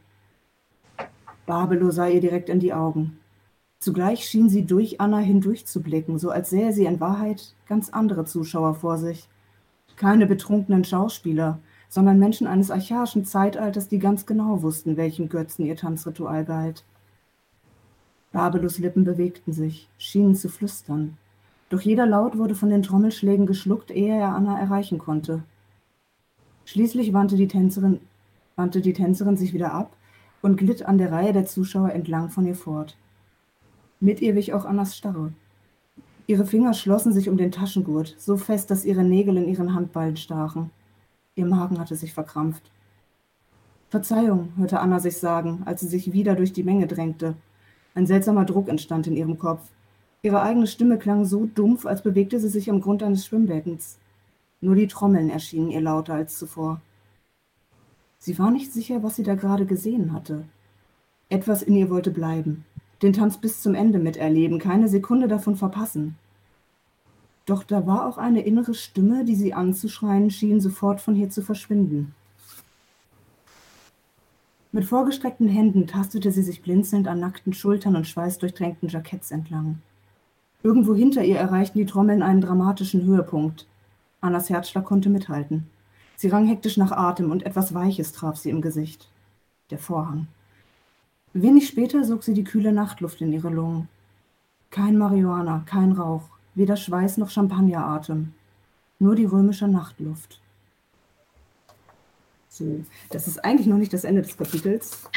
Speaker 3: Barbelo sah ihr direkt in die Augen. Zugleich schien sie durch Anna hindurchzublicken, so als sähe sie in Wahrheit ganz andere Zuschauer vor sich. Keine betrunkenen Schauspieler, sondern Menschen eines archaischen Zeitalters, die ganz genau wussten, welchem Götzen ihr Tanzritual galt. Babelus Lippen bewegten sich, schienen zu flüstern. Doch jeder Laut wurde von den Trommelschlägen geschluckt, ehe er Anna erreichen konnte. Schließlich wandte die Tänzerin, wandte die Tänzerin sich wieder ab und glitt an der Reihe der Zuschauer entlang von ihr fort. Mit ihr wich auch Annas Starre. Ihre Finger schlossen sich um den Taschengurt, so fest, dass ihre Nägel in ihren Handballen stachen. Ihr Magen hatte sich verkrampft. Verzeihung, hörte Anna sich sagen, als sie sich wieder durch die Menge drängte. Ein seltsamer Druck entstand in ihrem Kopf. Ihre eigene Stimme klang so dumpf, als bewegte sie sich am Grund eines Schwimmbeckens. Nur die Trommeln erschienen ihr lauter als zuvor. Sie war nicht sicher, was sie da gerade gesehen hatte. Etwas in ihr wollte bleiben den Tanz bis zum Ende miterleben, keine Sekunde davon verpassen. Doch da war auch eine innere Stimme, die sie anzuschreien schien, sofort von hier zu verschwinden. Mit vorgestreckten Händen tastete sie sich blinzelnd an nackten Schultern und schweißdurchtränkten Jacketts entlang. Irgendwo hinter ihr erreichten die Trommeln einen dramatischen Höhepunkt. Annas Herzschlag konnte mithalten. Sie rang hektisch nach Atem und etwas Weiches traf sie im Gesicht. Der Vorhang. Wenig später sog sie die kühle Nachtluft in ihre Lungen. Kein Marihuana, kein Rauch, weder Schweiß noch Champagneratem, nur die römische Nachtluft. So, das ist eigentlich noch nicht das Ende des Kapitels.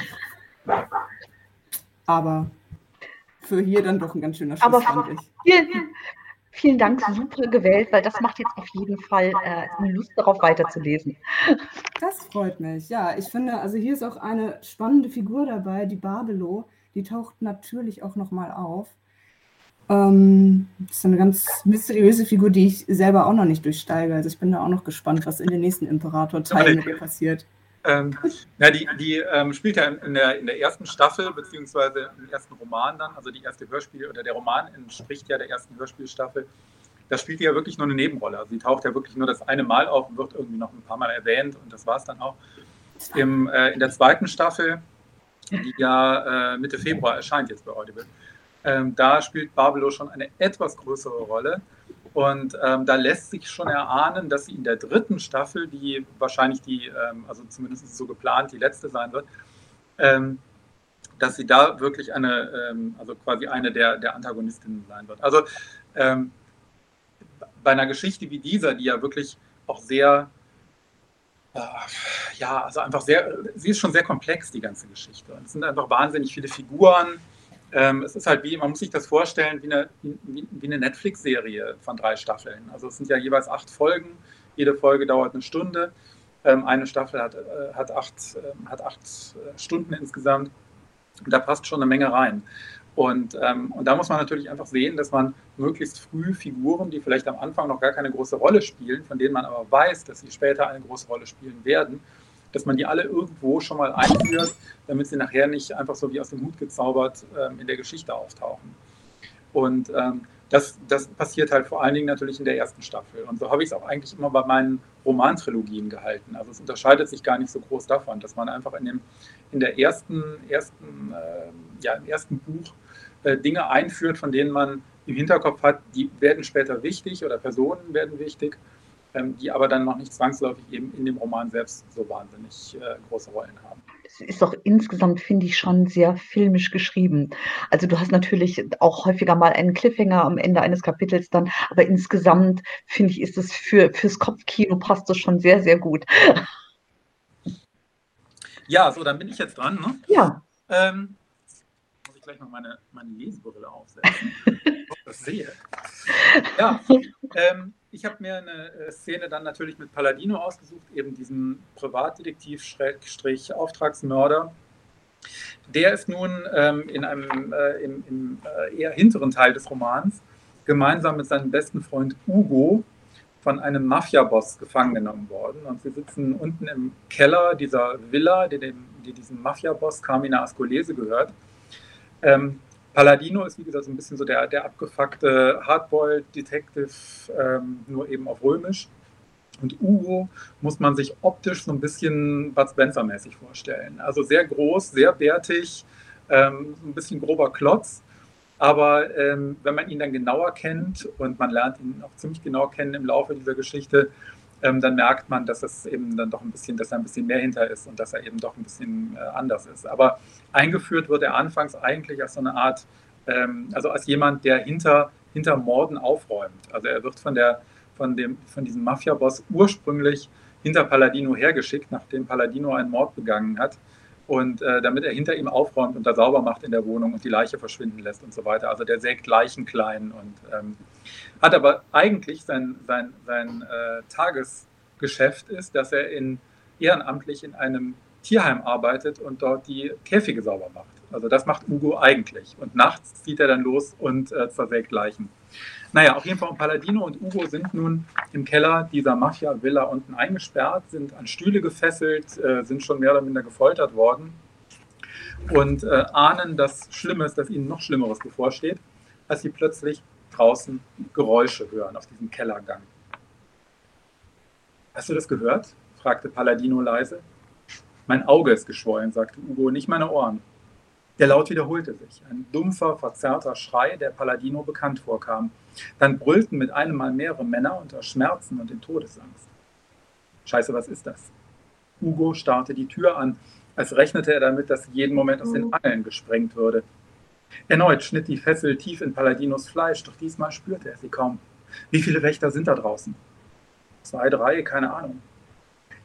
Speaker 3: Aber für hier dann doch ein ganz schöner Schluss,
Speaker 1: Aber fand ich. Vielen, Vielen Dank, super gewählt, weil das macht jetzt auf jeden Fall äh, Lust darauf weiterzulesen.
Speaker 3: Das freut mich. Ja, ich finde, also hier ist auch eine spannende Figur dabei, die Babelo. Die taucht natürlich auch nochmal auf. Ähm, das ist eine ganz mysteriöse Figur, die ich selber auch noch nicht durchsteige. Also ich bin da auch noch gespannt, was in den nächsten Imperator-Teilen mit ihr passiert.
Speaker 2: Ähm, ja, die, die ähm, spielt ja in der, in der ersten Staffel, beziehungsweise im ersten Roman dann, also die erste Hörspiel, oder der Roman entspricht ja der ersten Hörspielstaffel. Da spielt die ja wirklich nur eine Nebenrolle. Also sie taucht ja wirklich nur das eine Mal auf und wird irgendwie noch ein paar Mal erwähnt und das war es dann auch. Im, äh, in der zweiten Staffel, die ja äh, Mitte Februar erscheint jetzt bei Audible, ähm, da spielt Babelo schon eine etwas größere Rolle. Und ähm, da lässt sich schon erahnen, dass sie in der dritten Staffel, die wahrscheinlich die, ähm, also zumindest ist so geplant, die letzte sein wird, ähm, dass sie da wirklich eine, ähm, also quasi eine der, der Antagonistinnen sein wird. Also ähm, bei einer Geschichte wie dieser, die ja wirklich auch sehr, äh, ja, also einfach sehr, sie ist schon sehr komplex, die ganze Geschichte. Und es sind einfach wahnsinnig viele Figuren ähm, es ist halt wie, man muss sich das vorstellen, wie eine, wie, wie eine Netflix-Serie von drei Staffeln. Also es sind ja jeweils acht Folgen, jede Folge dauert eine Stunde. Ähm, eine Staffel hat, äh, hat, acht, äh, hat acht äh, Stunden insgesamt. Und da passt schon eine Menge rein. Und, ähm, und da muss man natürlich einfach sehen, dass man möglichst früh Figuren, die vielleicht am Anfang noch gar keine große Rolle spielen, von denen man aber weiß, dass sie später eine große Rolle spielen werden, dass man die alle irgendwo schon mal einführt, damit sie nachher nicht einfach so wie aus dem Hut gezaubert ähm, in der Geschichte auftauchen. Und ähm, das, das passiert halt vor allen Dingen natürlich in der ersten Staffel. Und so habe ich es auch eigentlich immer bei meinen Romantrilogien gehalten. Also es unterscheidet sich gar nicht so groß davon, dass man einfach in, dem, in der ersten, ersten, äh, ja, im ersten Buch äh, Dinge einführt, von denen man im Hinterkopf hat, die werden später wichtig oder Personen werden wichtig die aber dann noch nicht zwangsläufig eben in dem Roman selbst so wahnsinnig äh, große Rollen haben.
Speaker 1: Es ist auch insgesamt, finde ich, schon sehr filmisch geschrieben. Also du hast natürlich auch häufiger mal einen Cliffhanger am Ende eines Kapitels dann, aber insgesamt, finde ich, ist es für, fürs Kopfkino passt das schon sehr, sehr gut.
Speaker 2: Ja, so, dann bin ich jetzt dran, ne?
Speaker 1: Ja.
Speaker 2: Ähm, muss ich gleich noch meine, meine Lesebrille aufsetzen, ich [LAUGHS] das sehe. Ja, ähm, ich habe mir eine äh, Szene dann natürlich mit Palladino ausgesucht, eben diesen Privatdetektiv-Auftragsmörder. Der ist nun ähm, in einem äh, im, im äh, eher hinteren Teil des Romans gemeinsam mit seinem besten Freund Ugo von einem Mafia-Boss gefangen genommen worden. Und sie sitzen unten im Keller dieser Villa, die, dem, die diesem Mafia-Boss Carmina Ascolese gehört. Ähm, Palladino ist, wie gesagt, so ein bisschen so der, der abgefuckte Hardboiled-Detective, ähm, nur eben auf Römisch. Und Ugo muss man sich optisch so ein bisschen Bud Spencer-mäßig vorstellen. Also sehr groß, sehr bärtig, ähm, ein bisschen grober Klotz. Aber ähm, wenn man ihn dann genauer kennt und man lernt ihn auch ziemlich genau kennen im Laufe dieser Geschichte, ähm, dann merkt man, dass es eben dann doch ein bisschen, dass er ein bisschen mehr hinter ist und dass er eben doch ein bisschen äh, anders ist. Aber eingeführt wird er anfangs eigentlich als so eine Art, ähm, also als jemand, der hinter, hinter Morden aufräumt. Also er wird von, der, von, dem, von diesem Mafia-Boss ursprünglich hinter Palladino hergeschickt, nachdem Palladino einen Mord begangen hat und äh, damit er hinter ihm aufräumt und da sauber macht in der Wohnung und die Leiche verschwinden lässt und so weiter. Also der sägt Leichen klein und ähm, hat aber eigentlich sein, sein, sein äh, Tagesgeschäft ist, dass er in, ehrenamtlich in einem Tierheim arbeitet und dort die Käfige sauber macht. Also das macht Ugo eigentlich. Und nachts zieht er dann los und äh, zersägt Leichen. Naja, auf jeden Fall Palladino und Ugo sind nun im Keller dieser Mafia-Villa unten eingesperrt, sind an Stühle gefesselt, äh, sind schon mehr oder minder gefoltert worden und äh, ahnen, dass Schlimmes, dass ihnen noch Schlimmeres bevorsteht, als sie plötzlich draußen Geräusche hören auf diesem Kellergang. Hast du das gehört? fragte Palladino leise. Mein Auge ist geschwollen, sagte Ugo, nicht meine Ohren. Der Laut wiederholte sich, ein dumpfer, verzerrter Schrei, der Palladino bekannt vorkam. Dann brüllten mit einem Mal mehrere Männer unter Schmerzen und in Todesangst. Scheiße, was ist das? Ugo starrte die Tür an, als rechnete er damit, dass jeden Moment aus den Angeln gesprengt würde. Erneut schnitt die Fessel tief in Palladinos Fleisch, doch diesmal spürte er sie kaum. Wie viele Wächter sind da draußen? Zwei, drei, keine Ahnung.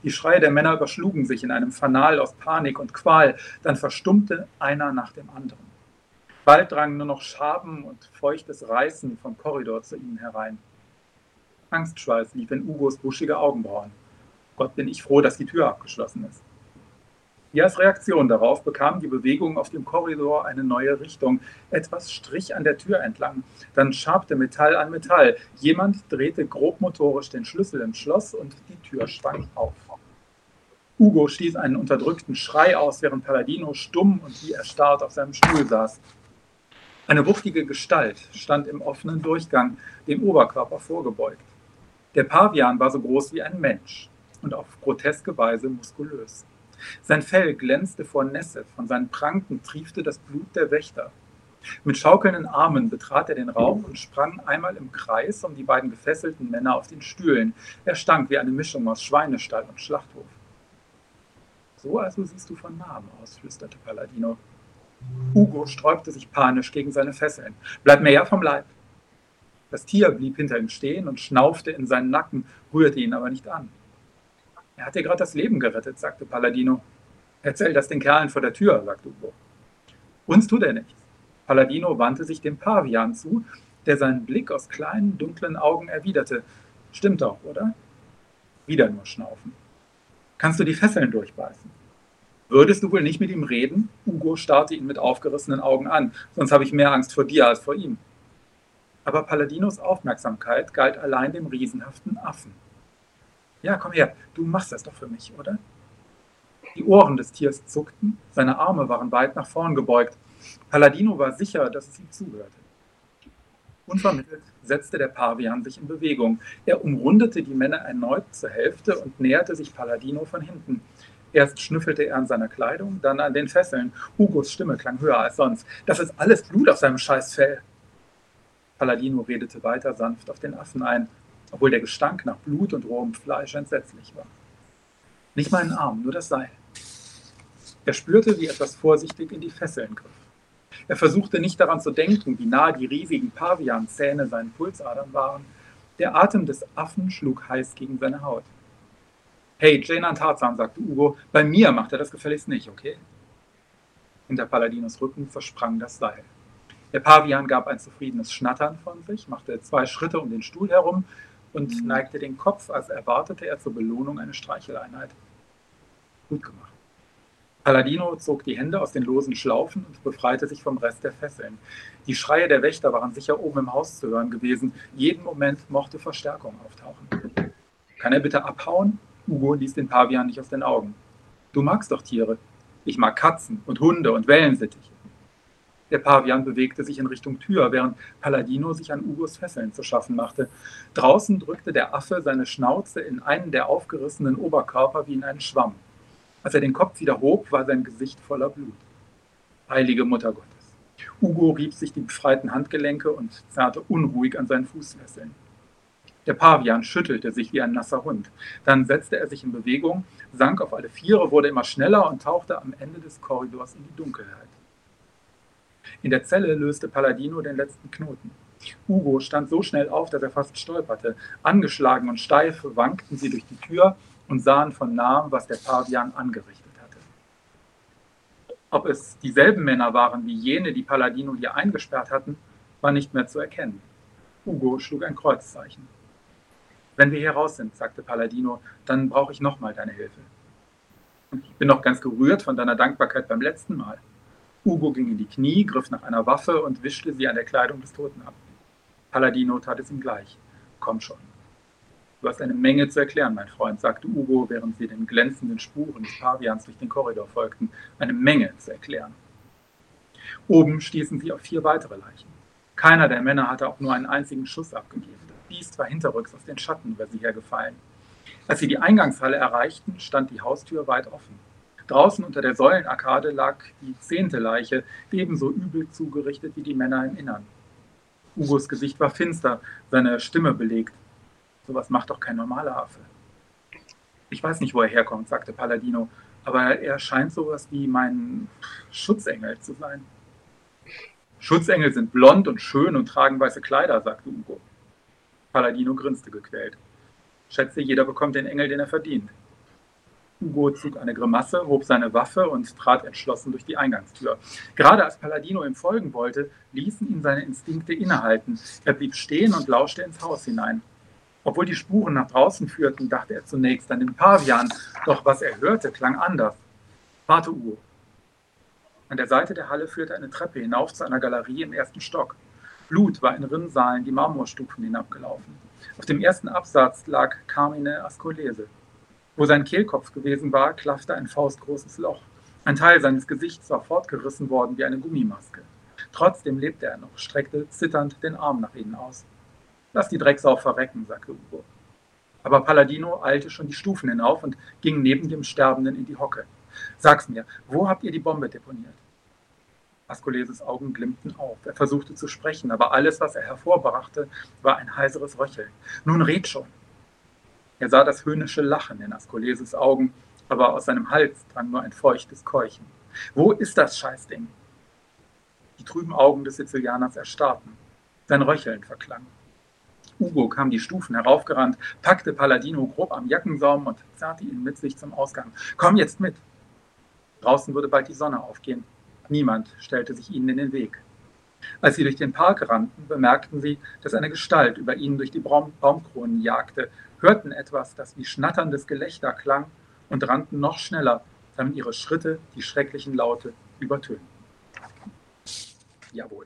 Speaker 2: Die Schreie der Männer überschlugen sich in einem Fanal aus Panik und Qual, dann verstummte einer nach dem anderen. Bald drangen nur noch Schaben und feuchtes Reißen vom Korridor zu ihnen herein. Angstschweiß lief in Ugos buschige Augenbrauen. Gott bin ich froh, dass die Tür abgeschlossen ist. Wie als Reaktion darauf bekam die Bewegung auf dem Korridor eine neue Richtung. Etwas strich an der Tür entlang. Dann schabte Metall an Metall. Jemand drehte grobmotorisch den Schlüssel im Schloss und die Tür schwang auf. Ugo stieß einen unterdrückten Schrei aus, während Palladino stumm und wie erstarrt auf seinem Stuhl saß. Eine wuchtige Gestalt stand im offenen Durchgang, dem Oberkörper vorgebeugt. Der Pavian war so groß wie ein Mensch und auf groteske Weise muskulös. Sein Fell glänzte vor Nässe, von seinen Pranken triefte das Blut der Wächter. Mit schaukelnden Armen betrat er den Raum und sprang einmal im Kreis um die beiden gefesselten Männer auf den Stühlen. Er stank wie eine Mischung aus Schweinestall und Schlachthof. So also siehst du von Namen aus, flüsterte Palladino. Hugo sträubte sich panisch gegen seine Fesseln. Bleib mir ja vom Leib. Das Tier blieb hinter ihm stehen und schnaufte in seinen Nacken, rührte ihn aber nicht an. Er hat dir gerade das Leben gerettet, sagte Palladino. Erzähl das den Kerlen vor der Tür, sagte Ugo. Uns tut er nichts. Palladino wandte sich dem Pavian zu, der seinen Blick aus kleinen, dunklen Augen erwiderte. Stimmt doch, oder? Wieder nur schnaufen. Kannst du die Fesseln durchbeißen? Würdest du wohl nicht mit ihm reden? Ugo starrte ihn mit aufgerissenen Augen an, sonst habe ich mehr Angst vor dir als vor ihm. Aber Palladinos Aufmerksamkeit galt allein dem riesenhaften Affen. Ja, komm her, du machst das doch für mich, oder? Die Ohren des Tiers zuckten, seine Arme waren weit nach vorn gebeugt. Palladino war sicher, dass es ihm zuhörte. Unvermittelt setzte der Pavian sich in Bewegung. Er umrundete die Männer erneut zur Hälfte und näherte sich Palladino von hinten. Erst schnüffelte er an seiner Kleidung, dann an den Fesseln. Hugos Stimme klang höher als sonst. Das ist alles Blut auf seinem Scheißfell. Palladino redete weiter sanft auf den Affen ein obwohl der Gestank nach Blut und rohem Fleisch entsetzlich war. Nicht ein Arm, nur das Seil. Er spürte, wie etwas vorsichtig in die Fesseln griff. Er versuchte nicht daran zu denken, wie nah die riesigen Pavianzähne seinen Pulsadern waren. Der Atem des Affen schlug heiß gegen seine Haut. Hey, Jane an Tarzan, sagte Ugo, bei mir macht er das gefälligst nicht, okay? Hinter Palladinos Rücken versprang das Seil. Der Pavian gab ein zufriedenes Schnattern von sich, machte zwei Schritte um den Stuhl herum und neigte den Kopf, als erwartete er zur Belohnung eine Streicheleinheit. Gut gemacht. Palladino zog die Hände aus den losen Schlaufen und befreite sich vom Rest der Fesseln. Die Schreie der Wächter waren sicher oben im Haus zu hören gewesen. Jeden Moment mochte Verstärkung auftauchen. Kann er bitte abhauen? Ugo ließ den Pavian nicht aus den Augen. Du magst doch Tiere. Ich mag Katzen und Hunde und Wellensittiche. Der Pavian bewegte sich in Richtung Tür, während Palladino sich an Ugos Fesseln zu schaffen machte. Draußen drückte der Affe seine Schnauze in einen der aufgerissenen Oberkörper wie in einen Schwamm. Als er den Kopf wieder hob, war sein Gesicht voller Blut. Heilige Mutter Gottes. Ugo rieb sich die befreiten Handgelenke und zerrte unruhig an seinen Fußfesseln. Der Pavian schüttelte sich wie ein nasser Hund. Dann setzte er sich in Bewegung, sank auf alle Viere, wurde immer schneller und tauchte am Ende des Korridors in die Dunkelheit. In der Zelle löste Palladino den letzten Knoten. Ugo stand so schnell auf, dass er fast stolperte. Angeschlagen und steif wankten sie durch die Tür und sahen von nahem, was der Pavian angerichtet hatte. Ob es dieselben Männer waren wie jene, die Palladino hier eingesperrt hatten, war nicht mehr zu erkennen. Ugo schlug ein Kreuzzeichen. Wenn wir hier raus sind, sagte Palladino, dann brauche ich nochmal deine Hilfe. Ich bin noch ganz gerührt von deiner Dankbarkeit beim letzten Mal. Ugo ging in die Knie, griff nach einer Waffe und wischte sie an der Kleidung des Toten ab. Palladino tat es ihm gleich. Komm schon. Du hast eine Menge zu erklären, mein Freund, sagte Ugo, während sie den glänzenden Spuren des Pavians durch den Korridor folgten. Eine Menge zu erklären. Oben stießen sie auf vier weitere Leichen. Keiner der Männer hatte auch nur einen einzigen Schuss abgegeben. Das Biest war hinterrücks aus den Schatten über sie hergefallen. Als sie die Eingangshalle erreichten, stand die Haustür weit offen. Draußen unter der Säulenarkade lag die zehnte Leiche, ebenso übel zugerichtet wie die Männer im Innern. Ugos Gesicht war finster, seine Stimme belegt. Sowas macht doch kein normaler Affe. Ich weiß nicht, wo er herkommt, sagte Palladino, aber er scheint sowas wie mein Schutzengel zu sein. Schutzengel sind blond und schön und tragen weiße Kleider, sagte Ugo. Palladino grinste gequält. Schätze, jeder bekommt den Engel, den er verdient. Hugo zog eine Grimasse, hob seine Waffe und trat entschlossen durch die Eingangstür. Gerade als Palladino ihm folgen wollte, ließen ihn seine Instinkte innehalten. Er blieb stehen und lauschte ins Haus hinein. Obwohl die Spuren nach draußen führten, dachte er zunächst an den Pavian, doch was er hörte, klang anders. Warte, Ugo. An der Seite der Halle führte eine Treppe hinauf zu einer Galerie im ersten Stock. Blut war in Rinnsalen die Marmorstufen hinabgelaufen. Auf dem ersten Absatz lag Carmine Ascolese. Wo sein Kehlkopf gewesen war, klaffte ein faustgroßes Loch. Ein Teil seines Gesichts war fortgerissen worden wie eine Gummimaske. Trotzdem lebte er noch, streckte zitternd den Arm nach ihnen aus. Lass die Drecksau verrecken, sagte Ugo. Aber Palladino eilte schon die Stufen hinauf und ging neben dem Sterbenden in die Hocke. Sag's mir, wo habt ihr die Bombe deponiert? Ascoleses Augen glimmten auf. Er versuchte zu sprechen, aber alles, was er hervorbrachte, war ein heiseres Röcheln. Nun red schon. Er sah das höhnische Lachen in Ascoleses Augen, aber aus seinem Hals drang nur ein feuchtes Keuchen. Wo ist das Scheißding? Die trüben Augen des Sizilianers erstarrten. Sein Röcheln verklang. Ugo kam die Stufen heraufgerannt, packte Palladino grob am Jackensaum und zerrte ihn mit sich zum Ausgang. Komm jetzt mit! Draußen würde bald die Sonne aufgehen. Niemand stellte sich ihnen in den Weg. Als sie durch den Park rannten, bemerkten sie, dass eine Gestalt über ihnen durch die Baum Baumkronen jagte, hörten etwas, das wie schnatterndes Gelächter klang und rannten noch schneller, damit ihre Schritte die schrecklichen Laute übertönten.
Speaker 1: Jawohl.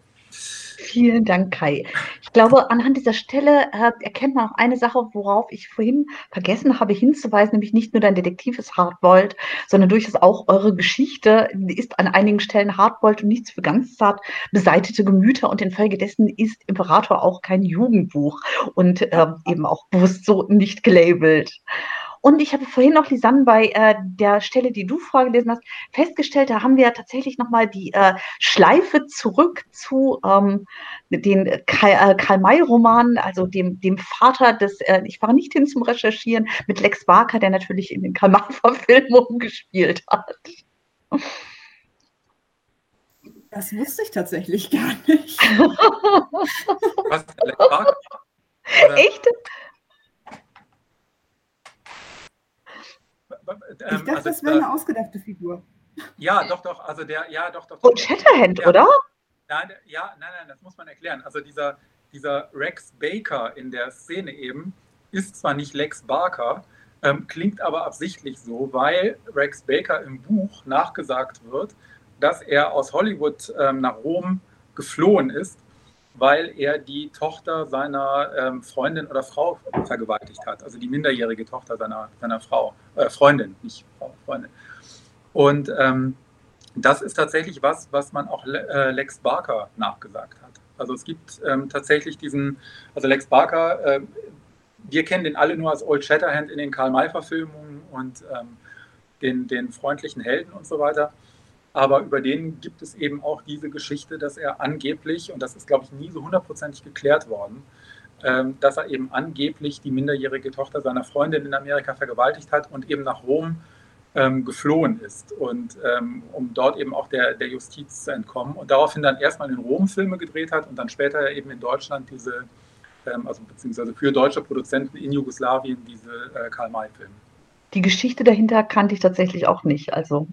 Speaker 1: Vielen Dank, Kai. Ich glaube, anhand dieser Stelle äh, erkennt man auch eine Sache, worauf ich vorhin vergessen habe hinzuweisen, nämlich nicht nur dein Detektiv ist Hardboiled, sondern durchaus auch eure Geschichte ist an einigen Stellen Hardboiled und nichts für ganz zart beseitete Gemüter und infolgedessen ist Imperator auch kein Jugendbuch und äh, eben auch bewusst so nicht gelabelt. Und ich habe vorhin noch, Lisanne, bei äh, der Stelle, die du vorgelesen hast, festgestellt, da haben wir ja tatsächlich nochmal die äh, Schleife zurück zu ähm, den Karl-May-Romanen, also dem, dem Vater des, äh, ich war nicht hin zum Recherchieren, mit Lex Barker, der natürlich in den Karl-May-Verfilmungen gespielt hat.
Speaker 3: Das wusste ich tatsächlich gar nicht.
Speaker 2: Was? Lex Barker?
Speaker 3: Echt? Ähm, ich dachte, also, das wäre eine ausgedachte Figur.
Speaker 2: Ja, doch, doch. Also der, ja, doch, doch.
Speaker 1: doch. Und Shatterhand,
Speaker 2: ja,
Speaker 1: oder?
Speaker 2: Nein, ja, nein, nein, das muss man erklären. Also dieser, dieser Rex Baker in der Szene eben ist zwar nicht Lex Barker, ähm, klingt aber absichtlich so, weil Rex Baker im Buch nachgesagt wird, dass er aus Hollywood ähm, nach Rom geflohen ist, weil er die Tochter seiner ähm, Freundin oder Frau vergewaltigt hat, also die minderjährige Tochter seiner, seiner Frau, äh, Freundin, nicht Frau, Freundin. Und ähm, das ist tatsächlich was, was man auch äh, Lex Barker nachgesagt hat. Also es gibt ähm, tatsächlich diesen, also Lex Barker, äh, wir kennen den alle nur als Old Shatterhand in den Karl-May-Verfilmungen und ähm, den, den freundlichen Helden und so weiter. Aber über den gibt es eben auch diese Geschichte, dass er angeblich, und das ist, glaube ich, nie so hundertprozentig geklärt worden, ähm, dass er eben angeblich die minderjährige Tochter seiner Freundin in Amerika vergewaltigt hat und eben nach Rom ähm, geflohen ist und ähm, um dort eben auch der, der Justiz zu entkommen und daraufhin dann erstmal in Rom Filme gedreht hat und dann später eben in Deutschland diese ähm, also beziehungsweise für deutsche Produzenten in Jugoslawien diese äh, Karl-May-Filme.
Speaker 1: Die Geschichte dahinter kannte ich tatsächlich auch nicht. Also.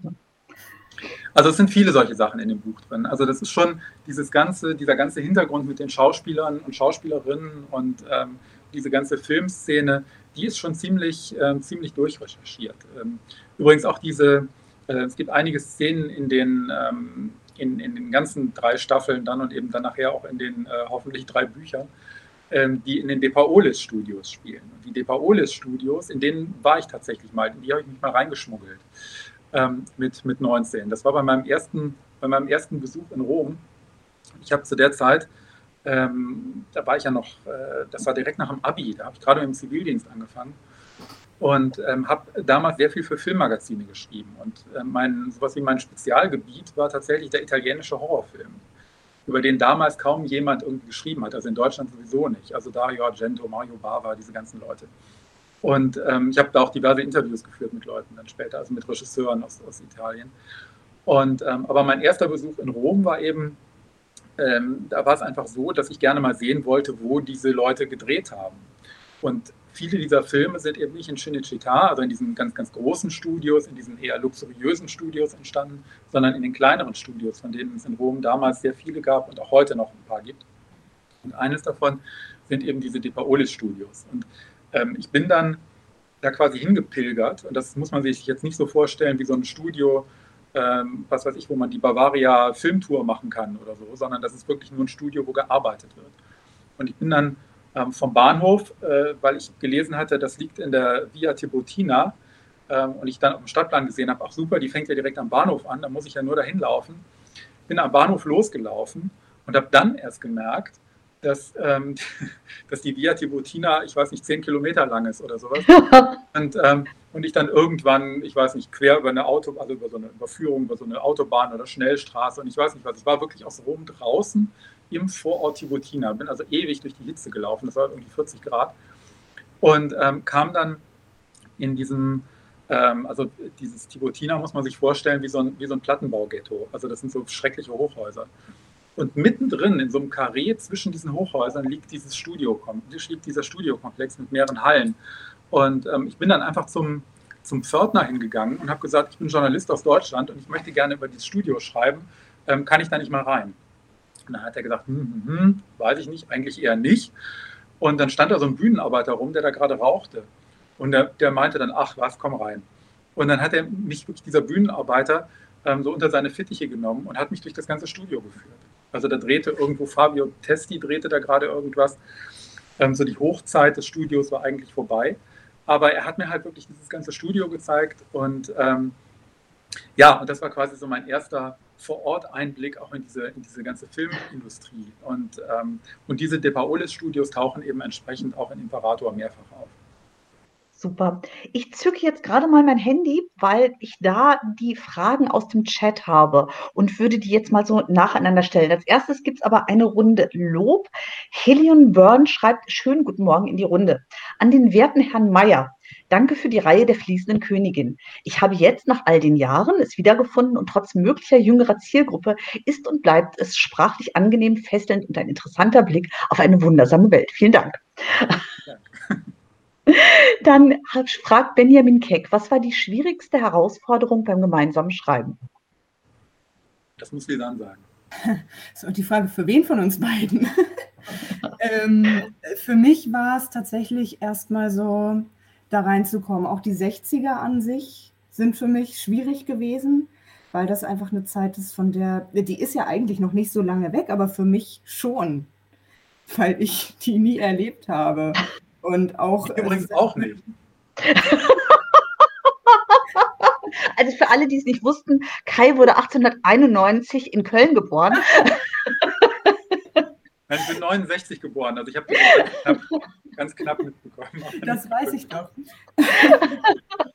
Speaker 2: Also es sind viele solche Sachen in dem Buch drin. Also das ist schon dieses ganze, dieser ganze Hintergrund mit den Schauspielern und Schauspielerinnen und ähm, diese ganze Filmszene, die ist schon ziemlich, äh, ziemlich durchrecherchiert. Ähm, übrigens auch diese, äh, es gibt einige Szenen in den, ähm, in, in den ganzen drei Staffeln dann und eben dann nachher auch in den äh, hoffentlich drei Büchern, ähm, die in den Depaolis-Studios spielen. Und die Depaolis-Studios, in denen war ich tatsächlich mal, in die habe ich mich mal reingeschmuggelt ähm, mit, mit 19. Das war bei meinem ersten, bei meinem ersten Besuch in Rom. Ich habe zu der Zeit, ähm, da war ich ja noch, äh, das war direkt nach dem Abi, da habe ich gerade dem Zivildienst angefangen und ähm, habe damals sehr viel für Filmmagazine geschrieben. Und äh, mein, sowas wie mein Spezialgebiet war tatsächlich der italienische Horrorfilm über den damals kaum jemand irgendwie geschrieben hat, also in Deutschland sowieso nicht. Also Dario Argento, Mario Bava, diese ganzen Leute. Und ähm, ich habe da auch diverse Interviews geführt mit Leuten dann später, also mit Regisseuren aus, aus Italien. Und, ähm, aber mein erster Besuch in Rom war eben, ähm, da war es einfach so, dass ich gerne mal sehen wollte, wo diese Leute gedreht haben. Und viele dieser Filme sind eben nicht in Cinecittà, also in diesen ganz, ganz großen Studios, in diesen eher luxuriösen Studios entstanden, sondern in den kleineren Studios, von denen es in Rom damals sehr viele gab und auch heute noch ein paar gibt. Und eines davon sind eben diese De Paolis-Studios. Und ähm, ich bin dann da quasi hingepilgert und das muss man sich jetzt nicht so vorstellen wie so ein Studio, ähm, was weiß ich, wo man die Bavaria Filmtour machen kann oder so, sondern das ist wirklich nur ein Studio, wo gearbeitet wird. Und ich bin dann ähm, vom Bahnhof, äh, weil ich gelesen hatte, das liegt in der Via Tiburtina ähm, und ich dann auf dem Stadtplan gesehen habe, ach super, die fängt ja direkt am Bahnhof an, da muss ich ja nur dahin laufen. Bin am Bahnhof losgelaufen und habe dann erst gemerkt, dass, ähm, [LAUGHS] dass die Via Tiburtina, ich weiß nicht, zehn Kilometer lang ist oder sowas. [LAUGHS] und, ähm, und ich dann irgendwann, ich weiß nicht, quer über eine Auto, also über so eine Überführung, über so eine Autobahn oder Schnellstraße und ich weiß nicht was, ich war wirklich aus Rom draußen im Vorort Tiburtina. Bin also ewig durch die Hitze gelaufen, das war irgendwie 40 Grad. Und ähm, kam dann in diesem, ähm, also dieses Tiburtina muss man sich vorstellen wie so ein, wie so ein Plattenbaughetto. Also das sind so schreckliche Hochhäuser. Und mittendrin in so einem Karree zwischen diesen Hochhäusern liegt dieses Studio, liegt dieser Studiokomplex mit mehreren Hallen. Und ähm, ich bin dann einfach zum, zum Pförtner hingegangen und habe gesagt, ich bin Journalist aus Deutschland und ich möchte gerne über dieses Studio schreiben. Ähm, kann ich da nicht mal rein? Und dann hat er gesagt, hm, hm, hm, weiß ich nicht, eigentlich eher nicht. Und dann stand da so ein Bühnenarbeiter rum, der da gerade rauchte. Und der, der meinte dann, ach was, komm rein. Und dann hat er mich wirklich, dieser Bühnenarbeiter, ähm, so unter seine Fittiche genommen und hat mich durch das ganze Studio geführt. Also da drehte irgendwo Fabio Testi, drehte da gerade irgendwas. Ähm, so die Hochzeit des Studios war eigentlich vorbei. Aber er hat mir halt wirklich dieses ganze Studio gezeigt. Und ähm, ja, und das war quasi so mein erster vor Ort Einblick auch in diese, in diese ganze Filmindustrie. Und, ähm, und diese De Paolis-Studios tauchen eben entsprechend auch in Imperator mehrfach.
Speaker 1: Super. Ich zücke jetzt gerade mal mein Handy, weil ich da die Fragen aus dem Chat habe und würde die jetzt mal so nacheinander stellen. Als erstes gibt es aber eine Runde Lob. Helion Byrne schreibt schönen guten Morgen in die Runde. An den werten Herrn Meyer. Danke für die Reihe der fließenden Königin. Ich habe jetzt nach all den Jahren es wiedergefunden und trotz möglicher jüngerer Zielgruppe ist und bleibt es sprachlich angenehm, fesselnd und ein interessanter Blick auf eine wundersame Welt. Vielen Dank. [LAUGHS] [LAUGHS] Dann fragt Benjamin Keck, was war die schwierigste Herausforderung beim gemeinsamen Schreiben?
Speaker 2: Das muss Lisan sagen. [LAUGHS]
Speaker 3: So, die Frage für wen von uns beiden? [LAUGHS] ähm, für mich war es tatsächlich erstmal so, da reinzukommen. Auch die 60er an sich sind für mich schwierig gewesen, weil das einfach eine Zeit ist, von der, die ist ja eigentlich noch nicht so lange weg, aber für mich schon, weil ich die nie erlebt habe. Und auch.
Speaker 2: Ich übrigens äh, auch nicht. [LAUGHS]
Speaker 1: Also für alle, die es nicht wussten, Kai wurde 1891 in Köln geboren. [LAUGHS]
Speaker 2: Nein, ich bin 69 geboren, also ich habe das ganz knapp, ganz knapp mitbekommen.
Speaker 3: Das weiß ich doch. [LAUGHS]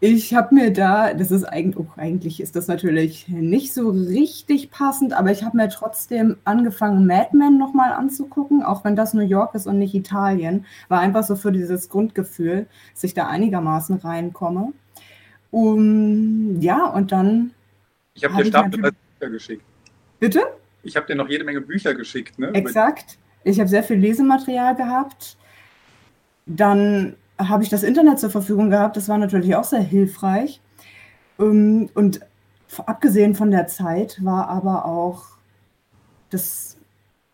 Speaker 3: Ich habe mir da, das ist eigentlich, oh, eigentlich ist das natürlich nicht so richtig passend, aber ich habe mir trotzdem angefangen, Mad Men nochmal anzugucken, auch wenn das New York ist und nicht Italien. War einfach so für dieses Grundgefühl, dass ich da einigermaßen reinkomme. Um, ja, und dann.
Speaker 2: Ich habe hab dir Stapel Bücher geschickt.
Speaker 3: Bitte?
Speaker 2: Ich habe dir noch jede Menge Bücher geschickt, ne?
Speaker 3: Exakt. Ich habe sehr viel Lesematerial gehabt. Dann habe ich das Internet zur Verfügung gehabt. Das war natürlich auch sehr hilfreich. Ähm, und abgesehen von der Zeit war aber auch, das,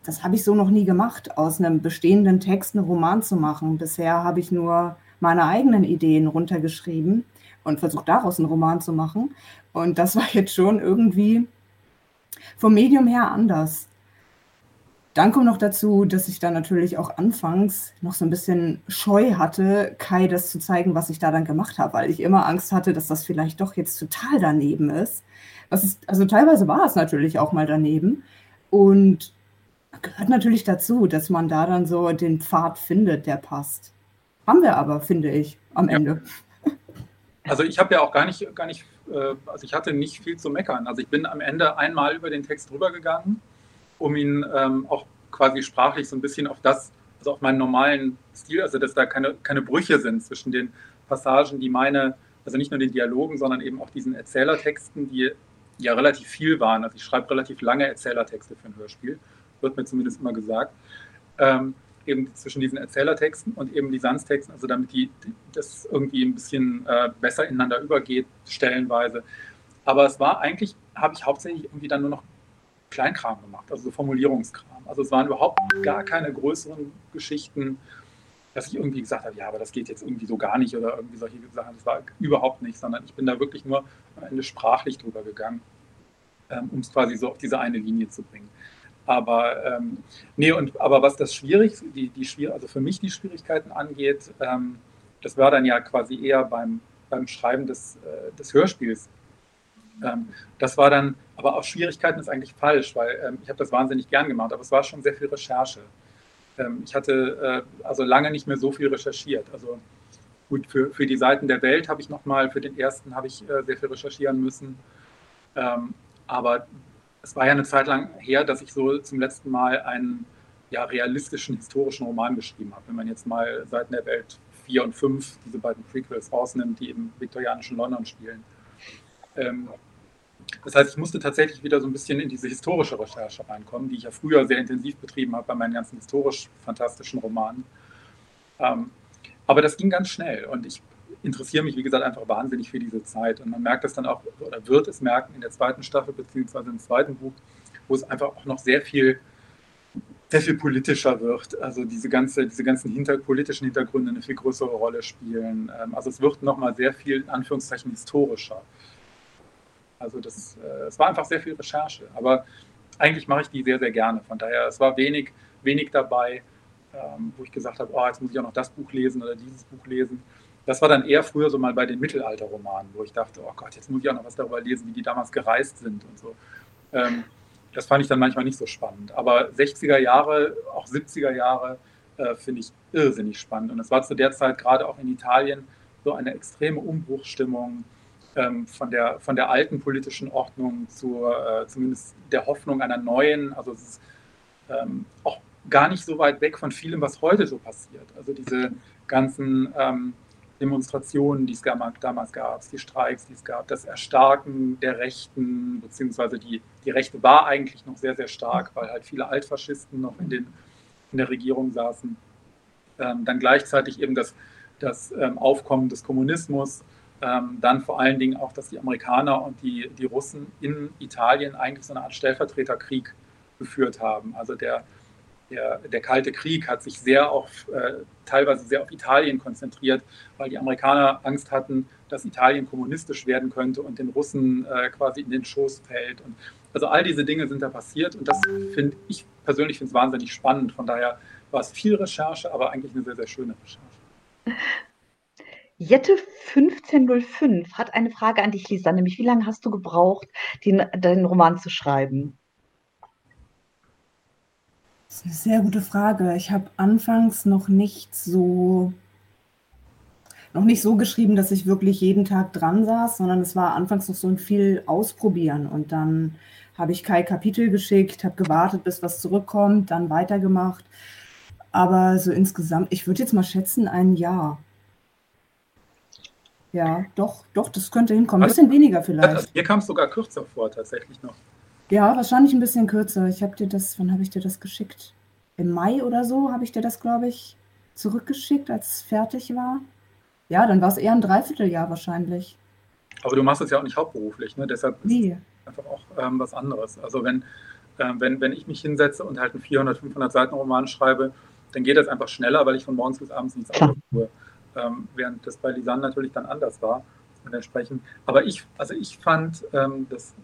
Speaker 3: das habe ich so noch nie gemacht, aus einem bestehenden Text einen Roman zu machen. Bisher habe ich nur meine eigenen Ideen runtergeschrieben und versucht daraus einen Roman zu machen. Und das war jetzt schon irgendwie vom Medium her anders. Dann kommt noch dazu, dass ich da natürlich auch anfangs noch so ein bisschen Scheu hatte, Kai das zu zeigen, was ich da dann gemacht habe, weil ich immer Angst hatte, dass das vielleicht doch jetzt total daneben ist. Was ist also teilweise war es natürlich auch mal daneben. Und gehört natürlich dazu, dass man da dann so den Pfad findet, der passt. Haben wir aber, finde ich, am ja. Ende.
Speaker 2: Also ich habe ja auch gar nicht, gar nicht, äh, also ich hatte nicht viel zu meckern. Also ich bin am Ende einmal über den Text rübergegangen, um ihn ähm, auch quasi sprachlich so ein bisschen auf das, also auf meinen normalen Stil, also dass da keine, keine Brüche sind zwischen den Passagen, die meine, also nicht nur den Dialogen, sondern eben auch diesen Erzählertexten, die ja relativ viel waren. Also ich schreibe relativ lange Erzählertexte für ein Hörspiel, wird mir zumindest immer gesagt. Ähm, eben zwischen diesen Erzählertexten und eben die Sanztexten, also damit die, das irgendwie ein bisschen äh, besser ineinander übergeht, stellenweise. Aber es war eigentlich, habe ich hauptsächlich irgendwie dann nur noch Kleinkram gemacht, also so Formulierungskram. Also es waren überhaupt gar keine größeren Geschichten, dass ich irgendwie gesagt habe, ja, aber das geht jetzt irgendwie so gar nicht oder irgendwie solche Sachen. Das war überhaupt nicht, sondern ich bin da wirklich nur am Ende sprachlich drüber gegangen, ähm, um es quasi so auf diese eine Linie zu bringen. Aber ähm, nee, und aber was das schwierig, die, die also für mich die Schwierigkeiten angeht, ähm, das war dann ja quasi eher beim, beim Schreiben des, äh, des Hörspiels. Ähm, das war dann, aber auch Schwierigkeiten ist eigentlich falsch, weil ähm, ich habe das wahnsinnig gern gemacht, aber es war schon sehr viel Recherche. Ähm, ich hatte äh, also lange nicht mehr so viel recherchiert. Also gut, für, für die Seiten der Welt habe ich nochmal, für den ersten habe ich äh, sehr viel recherchieren müssen. Ähm, aber es war ja eine Zeit lang her, dass ich so zum letzten Mal einen ja, realistischen historischen Roman geschrieben habe. Wenn man jetzt mal Seiten der Welt 4 und 5, diese beiden Prequels rausnimmt, die im viktorianischen London spielen. Ähm, das heißt, ich musste tatsächlich wieder so ein bisschen in diese historische Recherche reinkommen, die ich ja früher sehr intensiv betrieben habe bei meinen ganzen historisch fantastischen Romanen. Ähm, aber das ging ganz schnell und ich interessiere mich, wie gesagt, einfach wahnsinnig für diese Zeit. Und man merkt es dann auch, oder wird es merken in der zweiten Staffel, beziehungsweise im zweiten Buch, wo es einfach auch noch sehr viel, sehr viel politischer wird. Also diese, ganze, diese ganzen hinter, politischen Hintergründe eine viel größere Rolle spielen. Ähm, also es wird nochmal sehr viel, in Anführungszeichen, historischer. Also das, äh, es war einfach sehr viel Recherche. Aber eigentlich mache ich die sehr, sehr gerne. Von daher, es war wenig, wenig dabei, ähm, wo ich gesagt habe, oh, jetzt muss ich auch noch das Buch lesen oder dieses Buch lesen. Das war dann eher früher so mal bei den Mittelalterromanen, wo ich dachte, oh Gott, jetzt muss ich auch noch was darüber lesen, wie die damals gereist sind und so. Ähm, das fand ich dann manchmal nicht so spannend. Aber 60er Jahre, auch 70er Jahre äh, finde ich irrsinnig spannend. Und es war zu der Zeit gerade auch in Italien so eine extreme Umbruchsstimmung ähm, von, der, von der alten politischen Ordnung zu äh, zumindest der Hoffnung einer neuen. Also es ist ähm, auch gar nicht so weit weg von vielem, was heute so passiert. Also diese ganzen ähm, Demonstrationen, die es damals gab, die Streiks, die es gab, das Erstarken der Rechten, beziehungsweise die, die Rechte war eigentlich noch sehr, sehr stark, weil halt viele Altfaschisten noch in, den, in der Regierung saßen. Ähm, dann gleichzeitig eben das, das ähm, Aufkommen des Kommunismus, ähm, dann vor allen Dingen auch, dass die Amerikaner und die, die Russen in Italien eigentlich so eine Art Stellvertreterkrieg geführt haben. Also der der, der Kalte Krieg hat sich sehr auf, äh, teilweise sehr auf Italien konzentriert, weil die Amerikaner Angst hatten, dass Italien kommunistisch werden könnte und den Russen äh, quasi in den Schoß fällt. Und also all diese Dinge sind da passiert und das finde ich persönlich finde wahnsinnig spannend. Von daher war es viel Recherche, aber eigentlich eine sehr, sehr schöne Recherche. [LAUGHS]
Speaker 1: Jette 1505 hat eine Frage an dich, Lisa, nämlich wie lange hast du gebraucht, den, deinen Roman zu schreiben?
Speaker 3: Das ist eine sehr gute Frage. Ich habe anfangs noch nicht so noch nicht so geschrieben, dass ich wirklich jeden Tag dran saß, sondern es war anfangs noch so ein viel Ausprobieren. Und dann habe ich Kai Kapitel geschickt, habe gewartet, bis was zurückkommt, dann weitergemacht. Aber so insgesamt, ich würde jetzt mal schätzen, ein Jahr. Ja, doch, doch, das könnte hinkommen. Ein bisschen weniger vielleicht. Also,
Speaker 2: mir kam es sogar kürzer vor, tatsächlich noch.
Speaker 3: Ja, wahrscheinlich ein bisschen kürzer. Ich habe dir das, wann habe ich dir das geschickt? Im Mai oder so habe ich dir das, glaube ich, zurückgeschickt, als es fertig war. Ja, dann war es eher ein Dreivierteljahr wahrscheinlich.
Speaker 2: Aber du machst es ja auch nicht hauptberuflich, ne? Deshalb
Speaker 3: nee. ist
Speaker 2: es einfach auch ähm, was anderes. Also wenn, ähm, wenn, wenn ich mich hinsetze und halt einen 400, 500 Seiten Roman schreibe, dann geht das einfach schneller, weil ich von morgens bis abends nichts anderes tue. Ähm, während das bei Lisanne natürlich dann anders war. Und entsprechend, aber ich, also ich fand, ähm, dass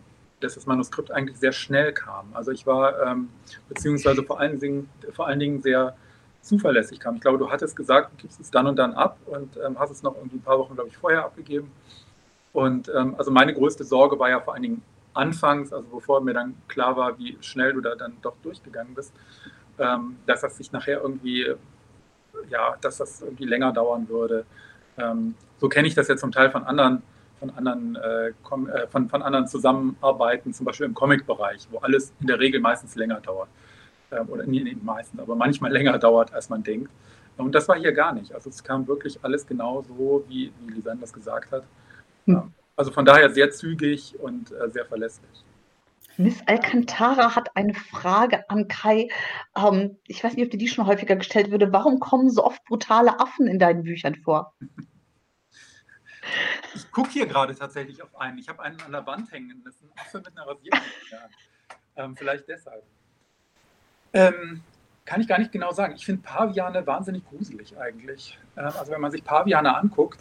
Speaker 2: dass das Manuskript eigentlich sehr schnell kam. Also ich war, ähm, beziehungsweise vor allen, Dingen, vor allen Dingen sehr zuverlässig kam. Ich glaube, du hattest gesagt, du gibst es dann und dann ab und ähm, hast es noch irgendwie ein paar Wochen, glaube ich, vorher abgegeben. Und ähm, also meine größte Sorge war ja vor allen Dingen anfangs, also bevor mir dann klar war, wie schnell du da dann doch durchgegangen bist, ähm, dass das sich nachher irgendwie, ja, dass das irgendwie länger dauern würde. Ähm, so kenne ich das ja zum Teil von anderen von anderen, äh, äh, von, von anderen Zusammenarbeiten, zum Beispiel im Comic-Bereich, wo alles in der Regel meistens länger dauert. Äh, oder nicht nee, meistens, aber manchmal [LAUGHS] länger dauert, als man denkt. Und das war hier gar nicht. Also es kam wirklich alles genau so, wie, wie Lisanne das gesagt hat. Hm. Also von daher sehr zügig und äh, sehr verlässlich.
Speaker 1: Miss Alcantara hat eine Frage an Kai. Ähm, ich weiß nicht, ob dir die schon häufiger gestellt würde. Warum kommen so oft brutale Affen in deinen Büchern vor? [LAUGHS]
Speaker 2: Ich gucke hier gerade tatsächlich auf einen. Ich habe einen an der Wand hängen. Das ist ein Affe mit einer Rasierung. [LAUGHS] Ähm, vielleicht deshalb. Ähm, kann ich gar nicht genau sagen. Ich finde Paviane wahnsinnig gruselig eigentlich. Ähm, also wenn man sich Paviane anguckt,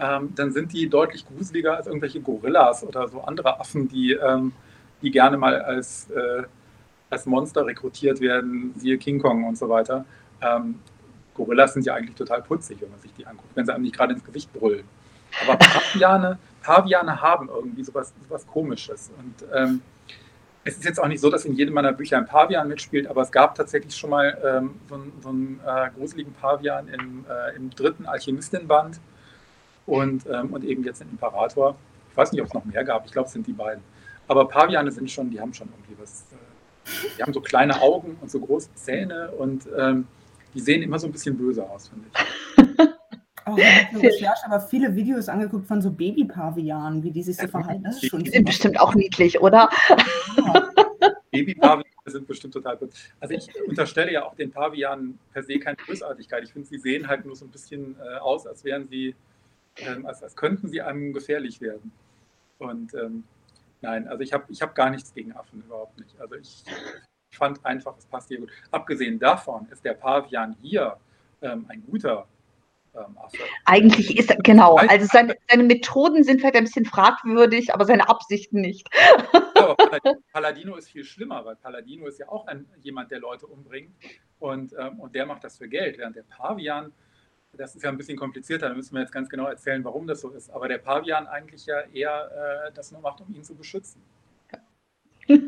Speaker 2: ähm, dann sind die deutlich gruseliger als irgendwelche Gorillas oder so andere Affen, die, ähm, die gerne mal als, äh, als Monster rekrutiert werden, siehe King Kong und so weiter. Ähm, Gorillas sind ja eigentlich total putzig, wenn man sich die anguckt, wenn sie einem nicht gerade ins Gewicht brüllen. Aber Paviane, Paviane haben irgendwie sowas, sowas Komisches. Und ähm, es ist jetzt auch nicht so, dass in jedem meiner Bücher ein Pavian mitspielt, aber es gab tatsächlich schon mal ähm, so, einen, so einen äh, gruseligen Pavian im, äh, im dritten Alchemistin-Band und, ähm, und eben jetzt den Imperator. Ich weiß nicht, ob es noch mehr gab, ich glaube, es sind die beiden. Aber Paviane sind schon, die haben schon irgendwie was. Äh, die haben so kleine Augen und so große Zähne und ähm, die sehen immer so ein bisschen böse aus, finde ich. [LAUGHS]
Speaker 3: Oh, ich habe Recherche aber viele Videos angeguckt von so Baby-Pavianen, wie die sich so verhalten. Das ist
Speaker 1: schon die sind bestimmt auch niedlich, oder?
Speaker 2: Ja. Baby-Paviane sind bestimmt total gut. Also ich unterstelle ja auch den Pavianen per se keine Bösartigkeit. Ich finde, sie sehen halt nur so ein bisschen äh, aus, als wären sie, ähm, als, als könnten sie einem gefährlich werden. Und ähm, nein, also ich habe ich hab gar nichts gegen Affen, überhaupt nicht. Also ich, ich fand einfach, es passt hier gut. Abgesehen davon ist der Pavian hier ähm, ein guter
Speaker 1: ähm, Eigentlich ist er, genau, also seine, seine, Methoden sind vielleicht ein bisschen fragwürdig, aber seine Absichten nicht.
Speaker 2: aber Paladino ist viel schlimmer, weil Paladino ist ja auch ein, jemand, der Leute umbringt und, ähm, und der macht das für Geld, während der Pavian, das ist ja ein bisschen komplizierter, da müssen wir jetzt ganz genau erzählen, warum das so ist, aber der Pavian eigentlich ja eher äh, das nur macht, um ihn zu beschützen. [LAUGHS]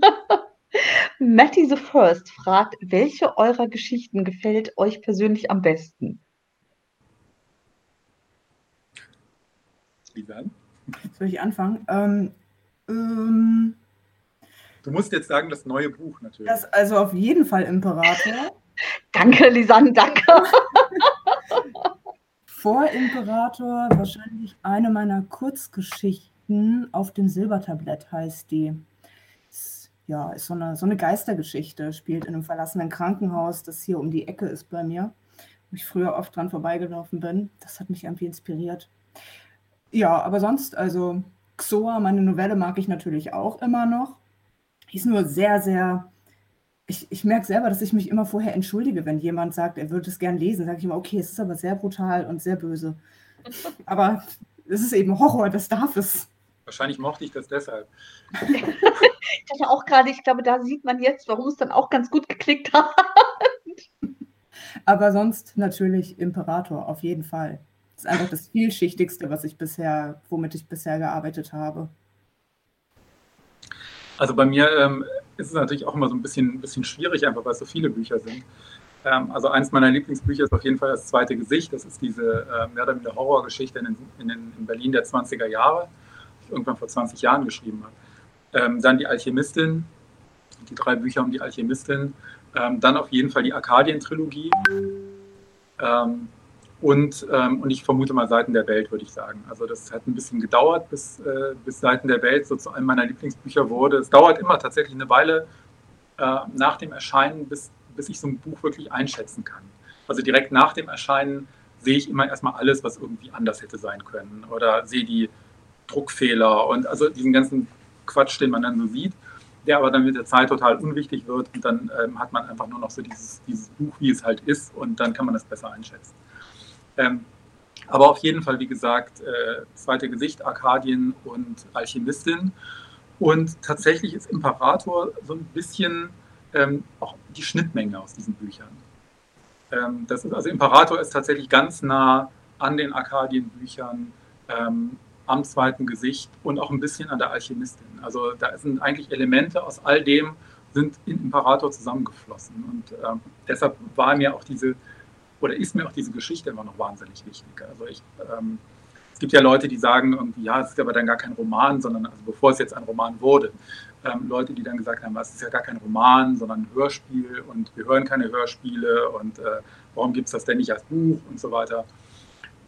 Speaker 1: Matty the First fragt, welche eurer Geschichten gefällt euch persönlich am besten?
Speaker 2: Lisan?
Speaker 3: Soll ich anfangen? Ähm, ähm,
Speaker 2: du musst jetzt sagen, das neue Buch natürlich. Das
Speaker 3: also auf jeden Fall Imperator. [LAUGHS]
Speaker 1: danke, Lisanne, danke. [LAUGHS]
Speaker 3: Vor Imperator wahrscheinlich eine meiner Kurzgeschichten auf dem Silbertablett heißt die. Ja, ist so eine, so eine Geistergeschichte, spielt in einem verlassenen Krankenhaus, das hier um die Ecke ist bei mir, wo ich früher oft dran vorbeigelaufen bin. Das hat mich irgendwie inspiriert. Ja, aber sonst, also Xoa, meine Novelle mag ich natürlich auch immer noch. Die ist nur sehr, sehr ich, ich merke selber, dass ich mich immer vorher entschuldige, wenn jemand sagt, er würde es gern lesen. Sage ich immer, okay, es ist aber sehr brutal und sehr böse. [LAUGHS] aber es ist eben Horror, das darf es.
Speaker 2: Wahrscheinlich mochte ich das deshalb.
Speaker 1: ich dachte auch gerade, ich glaube, da sieht man jetzt, warum es dann auch ganz gut geklickt hat.
Speaker 3: Aber sonst natürlich Imperator, auf jeden Fall. Das ist einfach das vielschichtigste, was ich bisher, womit ich bisher gearbeitet habe.
Speaker 2: Also bei mir ähm, ist es natürlich auch immer so ein bisschen, bisschen schwierig, einfach weil es so viele Bücher sind. Ähm, also eins meiner Lieblingsbücher ist auf jeden Fall das zweite Gesicht. Das ist diese äh, mehr oder weniger Horrorgeschichte in, in, in, Berlin der 20er Jahre, die ich irgendwann vor 20 Jahren geschrieben habe. Ähm, dann die Alchemistin, die drei Bücher um die Alchemistin. Ähm, dann auf jeden Fall die Arkadien-Trilogie. Ähm, und, ähm, und ich vermute mal Seiten der Welt, würde ich sagen. Also das hat ein bisschen gedauert, bis, äh, bis Seiten der Welt so zu einem meiner Lieblingsbücher wurde. Es dauert immer tatsächlich eine Weile äh, nach dem Erscheinen, bis, bis ich so ein Buch wirklich einschätzen kann. Also direkt nach dem Erscheinen sehe ich immer erstmal alles, was irgendwie anders hätte sein können. Oder sehe die Druckfehler und also diesen ganzen Quatsch, den man dann so sieht der aber dann mit der Zeit total unwichtig wird und dann ähm, hat man einfach nur noch so dieses, dieses Buch, wie es halt ist und dann kann man das besser einschätzen. Ähm, aber auf jeden Fall, wie gesagt, äh, zweite Gesicht, Arkadien und Alchemistin. Und tatsächlich ist Imperator so ein bisschen ähm, auch die Schnittmenge aus diesen Büchern. Ähm, das ist, also Imperator ist tatsächlich ganz nah an den Arkadien-Büchern. Ähm, am zweiten Gesicht und auch ein bisschen an der Alchemistin. Also da sind eigentlich Elemente aus all dem sind in Imperator zusammengeflossen. Und ähm, deshalb war mir auch diese, oder ist mir auch diese Geschichte immer noch wahnsinnig wichtig. Also ich, ähm, es gibt ja Leute, die sagen irgendwie, ja, es ist aber dann gar kein Roman, sondern also bevor es jetzt ein Roman wurde, ähm, Leute, die dann gesagt haben, es ist ja gar kein Roman, sondern ein Hörspiel und wir hören keine Hörspiele und äh, warum gibt es das denn nicht als Buch und so weiter.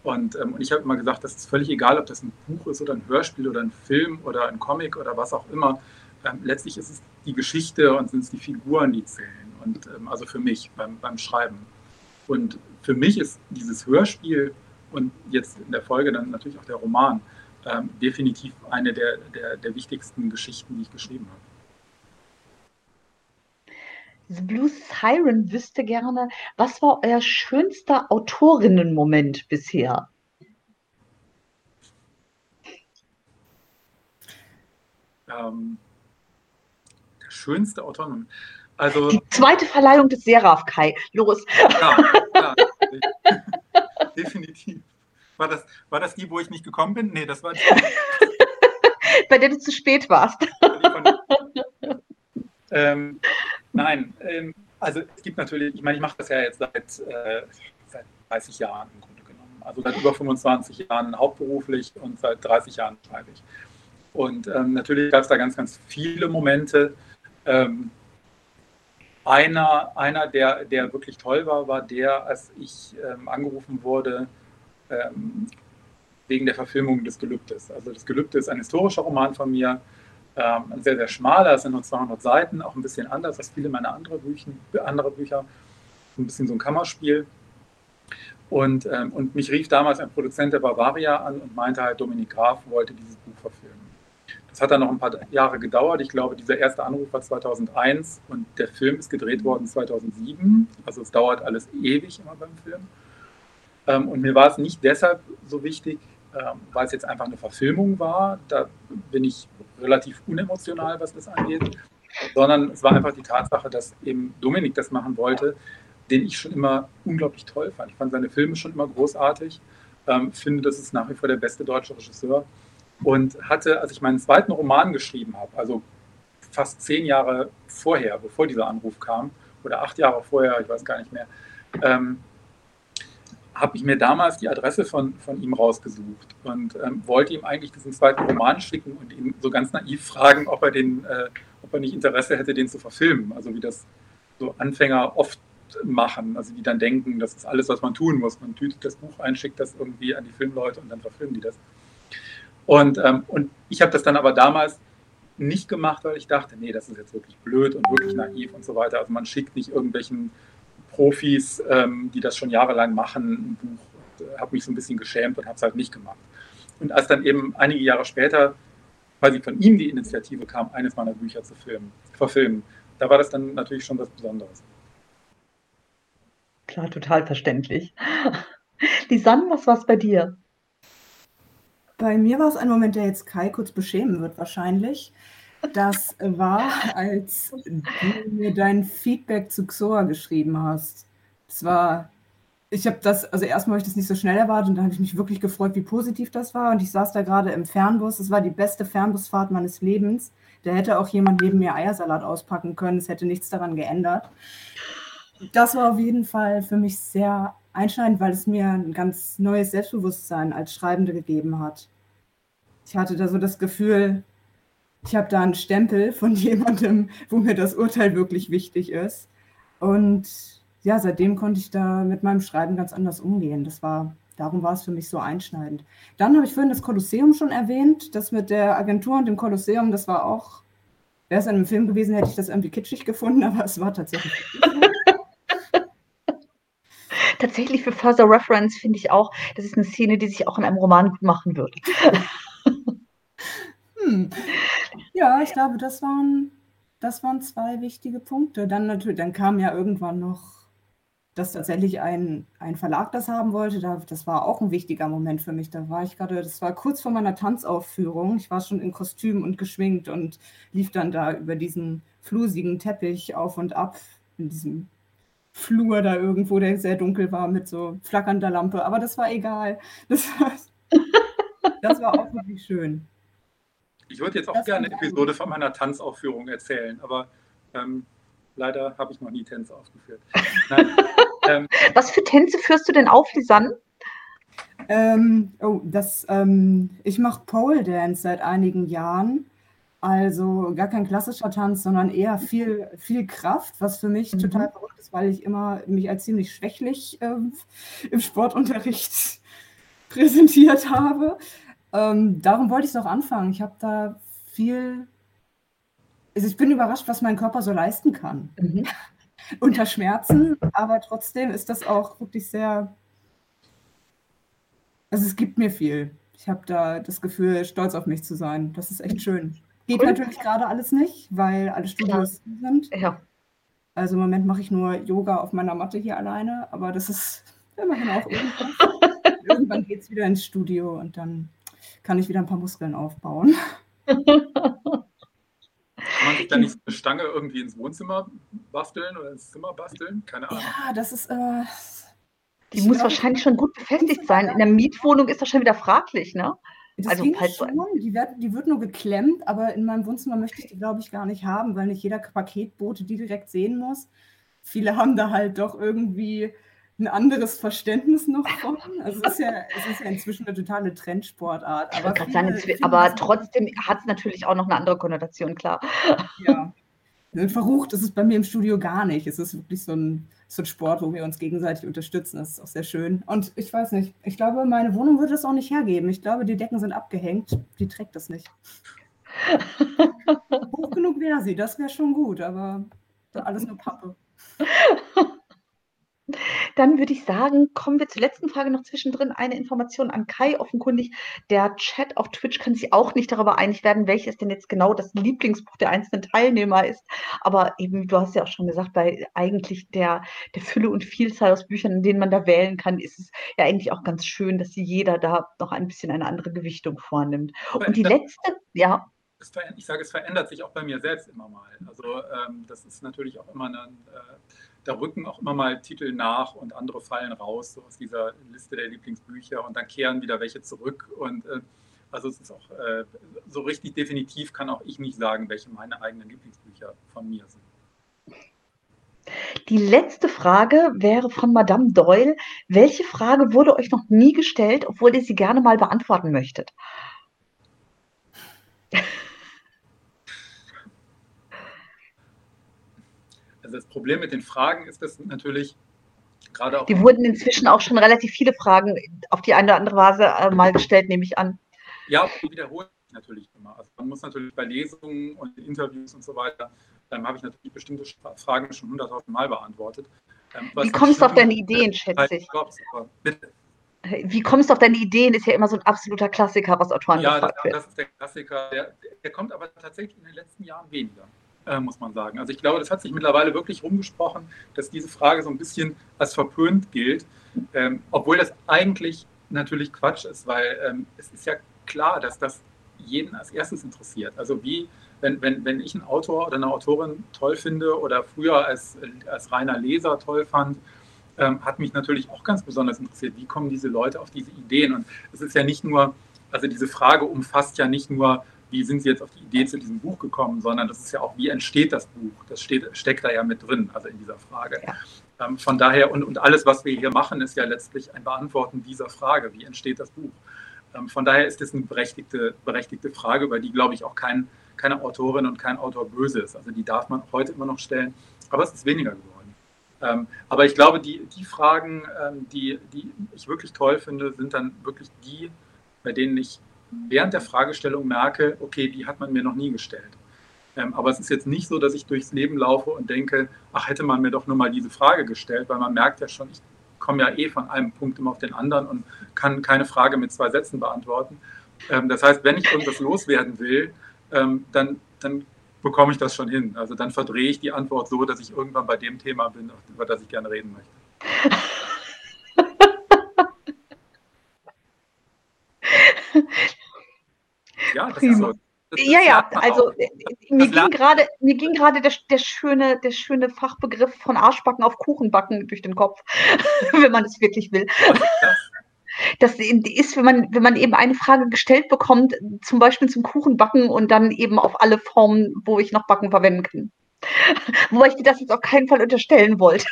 Speaker 2: Und, ähm, und ich habe immer gesagt, das ist völlig egal, ob das ein Buch ist oder ein Hörspiel oder ein Film oder ein Comic oder was auch immer. Ähm, letztlich ist es die Geschichte und sind es die Figuren, die zählen. Und ähm, also für mich beim, beim Schreiben. Und für mich ist dieses Hörspiel und jetzt in der Folge dann natürlich auch der Roman ähm, definitiv eine der, der, der wichtigsten Geschichten, die ich geschrieben habe.
Speaker 1: The Blue Siren wüsste gerne, was war euer schönster Autorinnenmoment bisher?
Speaker 2: Ähm, der schönste Autorinnenmoment. Also,
Speaker 1: Die zweite Verleihung des Seraph Kai. Los. Ja, ja [LAUGHS]
Speaker 2: definitiv. War das, war das die, wo ich nicht gekommen bin? Nee, das war die. [LAUGHS]
Speaker 1: Bei der du zu spät warst.
Speaker 2: ähm, Nein, ähm, also es gibt natürlich, ich meine, ich mache das ja jetzt seit, äh, seit 30 Jahren im Grunde genommen. Also seit über 25 Jahren hauptberuflich und seit 30 Jahren schreibe ich. Und ähm, natürlich gab es da ganz, ganz viele Momente. Ähm, einer, einer der, der wirklich toll war, war der, als ich ähm, angerufen wurde ähm, wegen der Verfilmung des Gelübdes. Also das Gelübde ist ein historischer Roman von mir, ähm, sehr, sehr schmaler, es sind nur 200 Seiten, auch ein bisschen anders als viele meiner andere Bücher, andere Bücher. Ein bisschen so ein Kammerspiel. Und, ähm, und mich rief damals ein Produzent der Bavaria an und meinte halt, Dominik Graf wollte dieses Buch verfilmen. Das hat dann noch ein paar Jahre gedauert. Ich glaube, dieser erste Anruf war 2001 und der Film ist gedreht worden 2007. Also es dauert alles ewig immer beim Film. Ähm, und mir war es nicht deshalb so wichtig, ähm, weil es jetzt einfach eine Verfilmung war. Da bin ich relativ unemotional, was das angeht, sondern es war einfach die Tatsache, dass eben Dominik das machen wollte, den ich schon immer unglaublich toll fand. Ich fand seine Filme schon immer großartig, ähm, finde, das ist nach wie vor der beste deutsche Regisseur und hatte, als ich meinen zweiten Roman geschrieben habe, also fast zehn Jahre vorher, bevor dieser Anruf kam, oder acht Jahre vorher, ich weiß gar nicht mehr, ähm, habe ich mir damals die Adresse von, von ihm rausgesucht und ähm, wollte ihm eigentlich diesen zweiten Roman schicken und ihn so ganz naiv fragen, ob er, den, äh, ob er nicht Interesse hätte, den zu verfilmen. Also wie das so Anfänger oft machen, also die dann denken, das ist alles, was man tun muss. Man tütet das Buch ein, schickt das irgendwie an die Filmleute und dann verfilmen die das. Und, ähm, und ich habe das dann aber damals nicht gemacht, weil ich dachte, nee, das ist jetzt wirklich blöd und wirklich naiv und so weiter. Also man schickt nicht irgendwelchen Profis, ähm, die das schon jahrelang machen, ein Buch. Äh, habe mich so ein bisschen geschämt und habe es halt nicht gemacht. Und als dann eben einige Jahre später quasi von ihm die Initiative kam, eines meiner Bücher zu filmen, verfilmen, da war das dann natürlich schon was Besonderes.
Speaker 1: Klar, total verständlich. [LAUGHS] Lisanne, was war bei dir?
Speaker 3: Bei mir war es ein Moment, der jetzt Kai kurz beschämen wird wahrscheinlich. Das war, [LAUGHS] als du mir dein Feedback zu Xoa geschrieben hast. Das war ich habe das also erstmal habe ich das nicht so schnell erwartet und dann habe ich mich wirklich gefreut, wie positiv das war und ich saß da gerade im Fernbus. Das war die beste Fernbusfahrt meines Lebens. Da hätte auch jemand neben mir Eiersalat auspacken können. Es hätte nichts daran geändert. Das war auf jeden Fall für mich sehr einschneidend, weil es mir ein ganz neues Selbstbewusstsein als Schreibende gegeben hat. Ich hatte da so das Gefühl, ich habe da einen Stempel von [LAUGHS] jemandem, wo mir das Urteil wirklich wichtig ist. Und ja, seitdem konnte ich da mit meinem Schreiben ganz anders umgehen. Das war, darum war es für mich so einschneidend. Dann habe ich vorhin das Kolosseum schon erwähnt. Das mit der Agentur und dem Kolosseum, das war auch, wäre es in einem Film gewesen, hätte ich das irgendwie kitschig gefunden, [LAUGHS] aber es war tatsächlich.
Speaker 1: Tatsächlich für Further Reference finde ich auch, das ist eine Szene, die sich auch in einem Roman gut machen würde.
Speaker 3: hm. Ja, ich glaube, das waren, das waren zwei wichtige Punkte. Dann natürlich, dann kam ja irgendwann noch dass tatsächlich ein, ein Verlag das haben wollte, da, das war auch ein wichtiger Moment für mich. Da war ich gerade, das war kurz vor meiner Tanzaufführung. Ich war schon in Kostüm und geschminkt und lief dann da über diesen flusigen Teppich auf und ab in diesem Flur da irgendwo, der sehr dunkel war mit so flackernder Lampe. Aber das war egal. [LAUGHS] Das war, das war auch wirklich schön.
Speaker 2: Ich würde jetzt auch das gerne eine Episode von meiner Tanzaufführung erzählen, aber ähm, leider habe ich noch nie Tänze aufgeführt. [LAUGHS] Nein,
Speaker 1: ähm, Was für Tänze führst du denn auf, Lisanne?
Speaker 3: Ähm, oh, das, ähm, ich mache Pole Dance seit einigen Jahren. Also gar kein klassischer Tanz, sondern eher viel, viel Kraft, was für mich mhm. total verrückt ist, weil ich immer mich als ziemlich schwächlich ähm, [LAUGHS] im Sportunterricht [LAUGHS] präsentiert habe. Ähm, darum wollte ich es auch anfangen. Ich habe da viel. Also ich bin überrascht, was mein Körper so leisten kann. Mhm [LAUGHS] unter Schmerzen, aber trotzdem ist das auch wirklich sehr. Also es gibt mir viel. Ich habe da das Gefühl, stolz auf mich zu sein. Das ist echt schön. Geht cool. natürlich gerade alles nicht, weil alle Studios ja. sind. Ja. Also im Moment mache ich nur Yoga auf meiner Matte hier alleine, aber das ist [LAUGHS] immerhin auch irgendwas. [LAUGHS] Irgendwann geht es wieder ins Studio und dann kann ich wieder ein paar Muskeln aufbauen.
Speaker 2: Kann man sich da nicht eine Stange irgendwie ins Wohnzimmer basteln oder ins Zimmer basteln? Keine Ahnung.
Speaker 3: Ja, das ist. Äh,
Speaker 1: die muss wahrscheinlich schon gut befestigt sein. In der Mietwohnung ist das schon wieder fraglich, ne?
Speaker 3: Das also falls schon, die, wird, die wird nur geklemmt, aber in meinem Wohnzimmer möchte ich die, glaube ich, gar nicht haben, weil nicht jeder Paketbote die direkt sehen muss. Viele haben da halt doch irgendwie ein anderes Verständnis noch von. Also es ist ja, es ist ja inzwischen eine totale Trendsportart.
Speaker 1: Aber, viele, sagen, aber trotzdem hat es natürlich auch noch eine andere Konnotation, klar.
Speaker 3: Ja. Verrucht ist es bei mir im Studio gar nicht. Es ist wirklich so ein, so ein Sport, wo wir uns gegenseitig unterstützen. Das ist auch sehr schön. Und ich weiß nicht, ich glaube, meine Wohnung würde das auch nicht hergeben. Ich glaube, die Decken sind abgehängt. Die trägt das nicht. [LAUGHS] Hoch genug wäre sie, das wäre schon gut, aber alles nur Pappe. [LAUGHS]
Speaker 1: Dann würde ich sagen, kommen wir zur letzten Frage noch zwischendrin. Eine Information an Kai. Offenkundig, der Chat auf Twitch kann sich auch nicht darüber einig werden, welches denn jetzt genau das Lieblingsbuch der einzelnen Teilnehmer ist. Aber eben, du hast ja auch schon gesagt, bei eigentlich der, der Fülle und Vielzahl aus Büchern, in denen man da wählen kann, ist es ja eigentlich auch ganz schön, dass jeder da noch ein bisschen eine andere Gewichtung vornimmt. Und die letzte, ja.
Speaker 2: ich sage, es verändert sich auch bei mir selbst immer mal. Also ähm, das ist natürlich auch immer eine, äh, da rücken auch immer mal Titel nach und andere fallen raus so aus dieser Liste der Lieblingsbücher und dann kehren wieder welche zurück. Und äh, also es ist auch äh, so richtig definitiv kann auch ich nicht sagen, welche meine eigenen Lieblingsbücher von mir sind.
Speaker 1: Die letzte Frage wäre von Madame Doyle. Welche Frage wurde euch noch nie gestellt, obwohl ihr sie gerne mal beantworten möchtet?
Speaker 2: Also das Problem mit den Fragen ist das natürlich gerade auch.
Speaker 1: Die wurden inzwischen auch schon relativ viele Fragen auf die eine oder andere Weise äh, mal gestellt, nehme ich an.
Speaker 2: Ja, die wiederholen sich natürlich immer. Also man muss natürlich bei Lesungen und Interviews und so weiter, dann habe ich natürlich bestimmte Fragen schon hunderttausend Mal beantwortet.
Speaker 1: Ähm, Wie kommst du auf deine Ideen, schätze ich? Bitte. Wie kommst du auf deine Ideen? Ist ja immer so ein absoluter Klassiker, was Autoren
Speaker 2: ja, gefragt. Ja, das ist der Klassiker. Der, der kommt aber tatsächlich in den letzten Jahren weniger. Äh, muss man sagen. Also ich glaube, das hat sich mittlerweile wirklich rumgesprochen, dass diese Frage so ein bisschen als verpönt gilt, ähm, obwohl das eigentlich natürlich Quatsch ist, weil ähm, es ist ja klar, dass das jeden als erstes interessiert. Also wie, wenn, wenn, wenn ich einen Autor oder eine Autorin toll finde oder früher als, als reiner Leser toll fand, ähm, hat mich natürlich auch ganz besonders interessiert, wie kommen diese Leute auf diese Ideen. Und es ist ja nicht nur, also diese Frage umfasst ja nicht nur, wie sind sie jetzt auf die Idee zu diesem Buch gekommen, sondern das ist ja auch, wie entsteht das Buch? Das steht, steckt da ja mit drin, also in dieser Frage. Ja. Ähm, von daher, und, und alles, was wir hier machen, ist ja letztlich ein Beantworten dieser Frage, wie entsteht das Buch? Ähm, von daher ist das eine berechtigte, berechtigte Frage, über die, glaube ich, auch kein, keine Autorin und kein Autor böse ist. Also die darf man heute immer noch stellen, aber es ist weniger geworden. Ähm, aber ich glaube, die, die Fragen, ähm, die, die ich wirklich toll finde, sind dann wirklich die, bei denen ich während der Fragestellung merke, okay, die hat man mir noch nie gestellt. Ähm, aber es ist jetzt nicht so, dass ich durchs Leben laufe und denke, ach, hätte man mir doch nur mal diese Frage gestellt, weil man merkt ja schon, ich komme ja eh von einem Punkt immer auf den anderen und kann keine Frage mit zwei Sätzen beantworten. Ähm, das heißt, wenn ich irgendwas loswerden will, ähm, dann, dann bekomme ich das schon hin. Also dann verdrehe ich die Antwort so, dass ich irgendwann bei dem Thema bin, über das ich gerne reden möchte. [LAUGHS]
Speaker 1: ja, das ist so. Das ja, ja, also äh, mir ging, grade, mir ging gerade der, der, schöne, der schöne Fachbegriff von Arschbacken auf Kuchenbacken durch den Kopf, [LAUGHS] wenn man es wirklich will. Das ist, wenn man, wenn man eben eine Frage gestellt bekommt, zum Beispiel zum Kuchenbacken und dann eben auf alle Formen, wo ich noch Backen verwenden kann. [LAUGHS] Wobei ich dir das jetzt auf keinen Fall unterstellen wollte.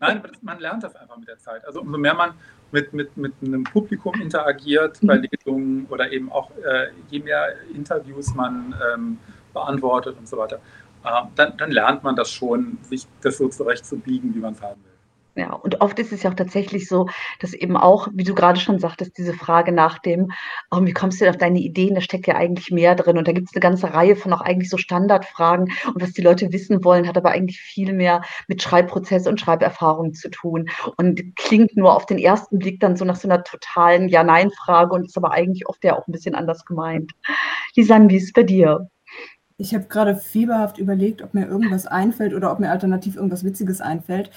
Speaker 2: Nein, man lernt das einfach mit der Zeit. Also umso mehr man mit, mit, mit einem Publikum interagiert mhm. bei Lesungen oder eben auch äh, je mehr Interviews man ähm, beantwortet und so weiter, äh, dann, dann lernt man das schon, sich das so zurechtzubiegen, wie man es haben will.
Speaker 1: Ja, und oft ist es ja auch tatsächlich so, dass eben auch, wie du gerade schon sagtest, diese Frage nach dem, oh, wie kommst du denn auf deine Ideen, da steckt ja eigentlich mehr drin. Und da gibt es eine ganze Reihe von auch eigentlich so Standardfragen. Und was die Leute wissen wollen, hat aber eigentlich viel mehr mit Schreibprozess und Schreiberfahrung zu tun. Und klingt nur auf den ersten Blick dann so nach so einer totalen Ja-Nein-Frage und ist aber eigentlich oft ja auch ein bisschen anders gemeint. Lisanne, wie ist es bei dir?
Speaker 3: Ich habe gerade fieberhaft überlegt, ob mir irgendwas einfällt oder ob mir alternativ irgendwas Witziges einfällt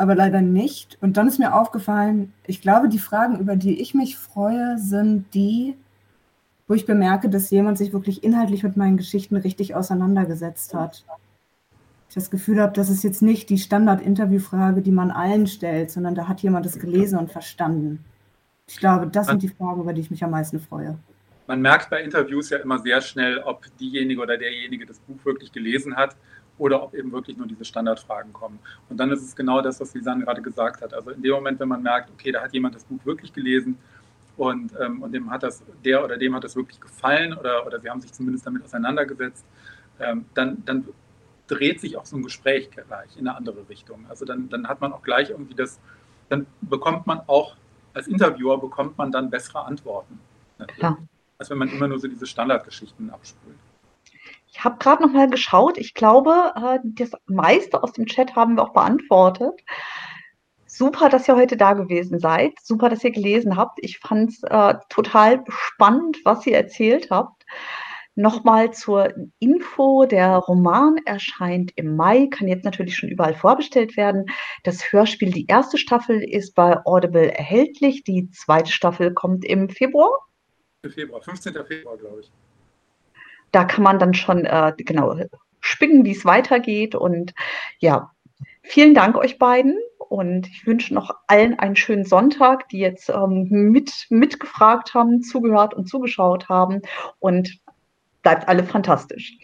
Speaker 3: aber leider nicht. Und dann ist mir aufgefallen, ich glaube, die Fragen, über die ich mich freue, sind die, wo ich bemerke, dass jemand sich wirklich inhaltlich mit meinen Geschichten richtig auseinandergesetzt hat. Ich das Gefühl habe, das ist jetzt nicht die Standard-Interviewfrage, die man allen stellt, sondern da hat jemand es gelesen und verstanden. Ich glaube, das sind die Fragen, über die ich mich am meisten freue.
Speaker 2: Man merkt bei Interviews ja immer sehr schnell, ob diejenige oder derjenige das Buch wirklich gelesen hat oder ob eben wirklich nur diese Standardfragen kommen. Und dann ist es genau das, was Lisanne gerade gesagt hat. Also in dem Moment, wenn man merkt, okay, da hat jemand das Buch wirklich gelesen und, ähm, und dem hat das, der oder dem hat das wirklich gefallen oder, oder sie haben sich zumindest damit auseinandergesetzt, ähm, dann, dann dreht sich auch so ein Gespräch gleich in eine andere Richtung. Also dann, dann hat man auch gleich irgendwie das, dann bekommt man auch als Interviewer bekommt man dann bessere Antworten. Als wenn man immer nur so diese Standardgeschichten abspult.
Speaker 1: Ich habe gerade noch mal geschaut. Ich glaube, äh, das meiste aus dem Chat haben wir auch beantwortet. Super, dass ihr heute da gewesen seid. Super, dass ihr gelesen habt. Ich fand es äh, total spannend, was ihr erzählt habt. Nochmal zur Info, der Roman erscheint im Mai, kann jetzt natürlich schon überall vorbestellt werden. Das Hörspiel, die erste Staffel ist bei Audible erhältlich, die zweite Staffel kommt im Februar.
Speaker 2: Februar, 15. Februar, glaube ich
Speaker 1: da kann man dann schon äh, genau spinnen, wie es weitergeht. Und ja, vielen Dank euch beiden. Und ich wünsche noch allen einen schönen Sonntag, die jetzt ähm, mit, mitgefragt haben, zugehört und zugeschaut haben. Und bleibt alle fantastisch.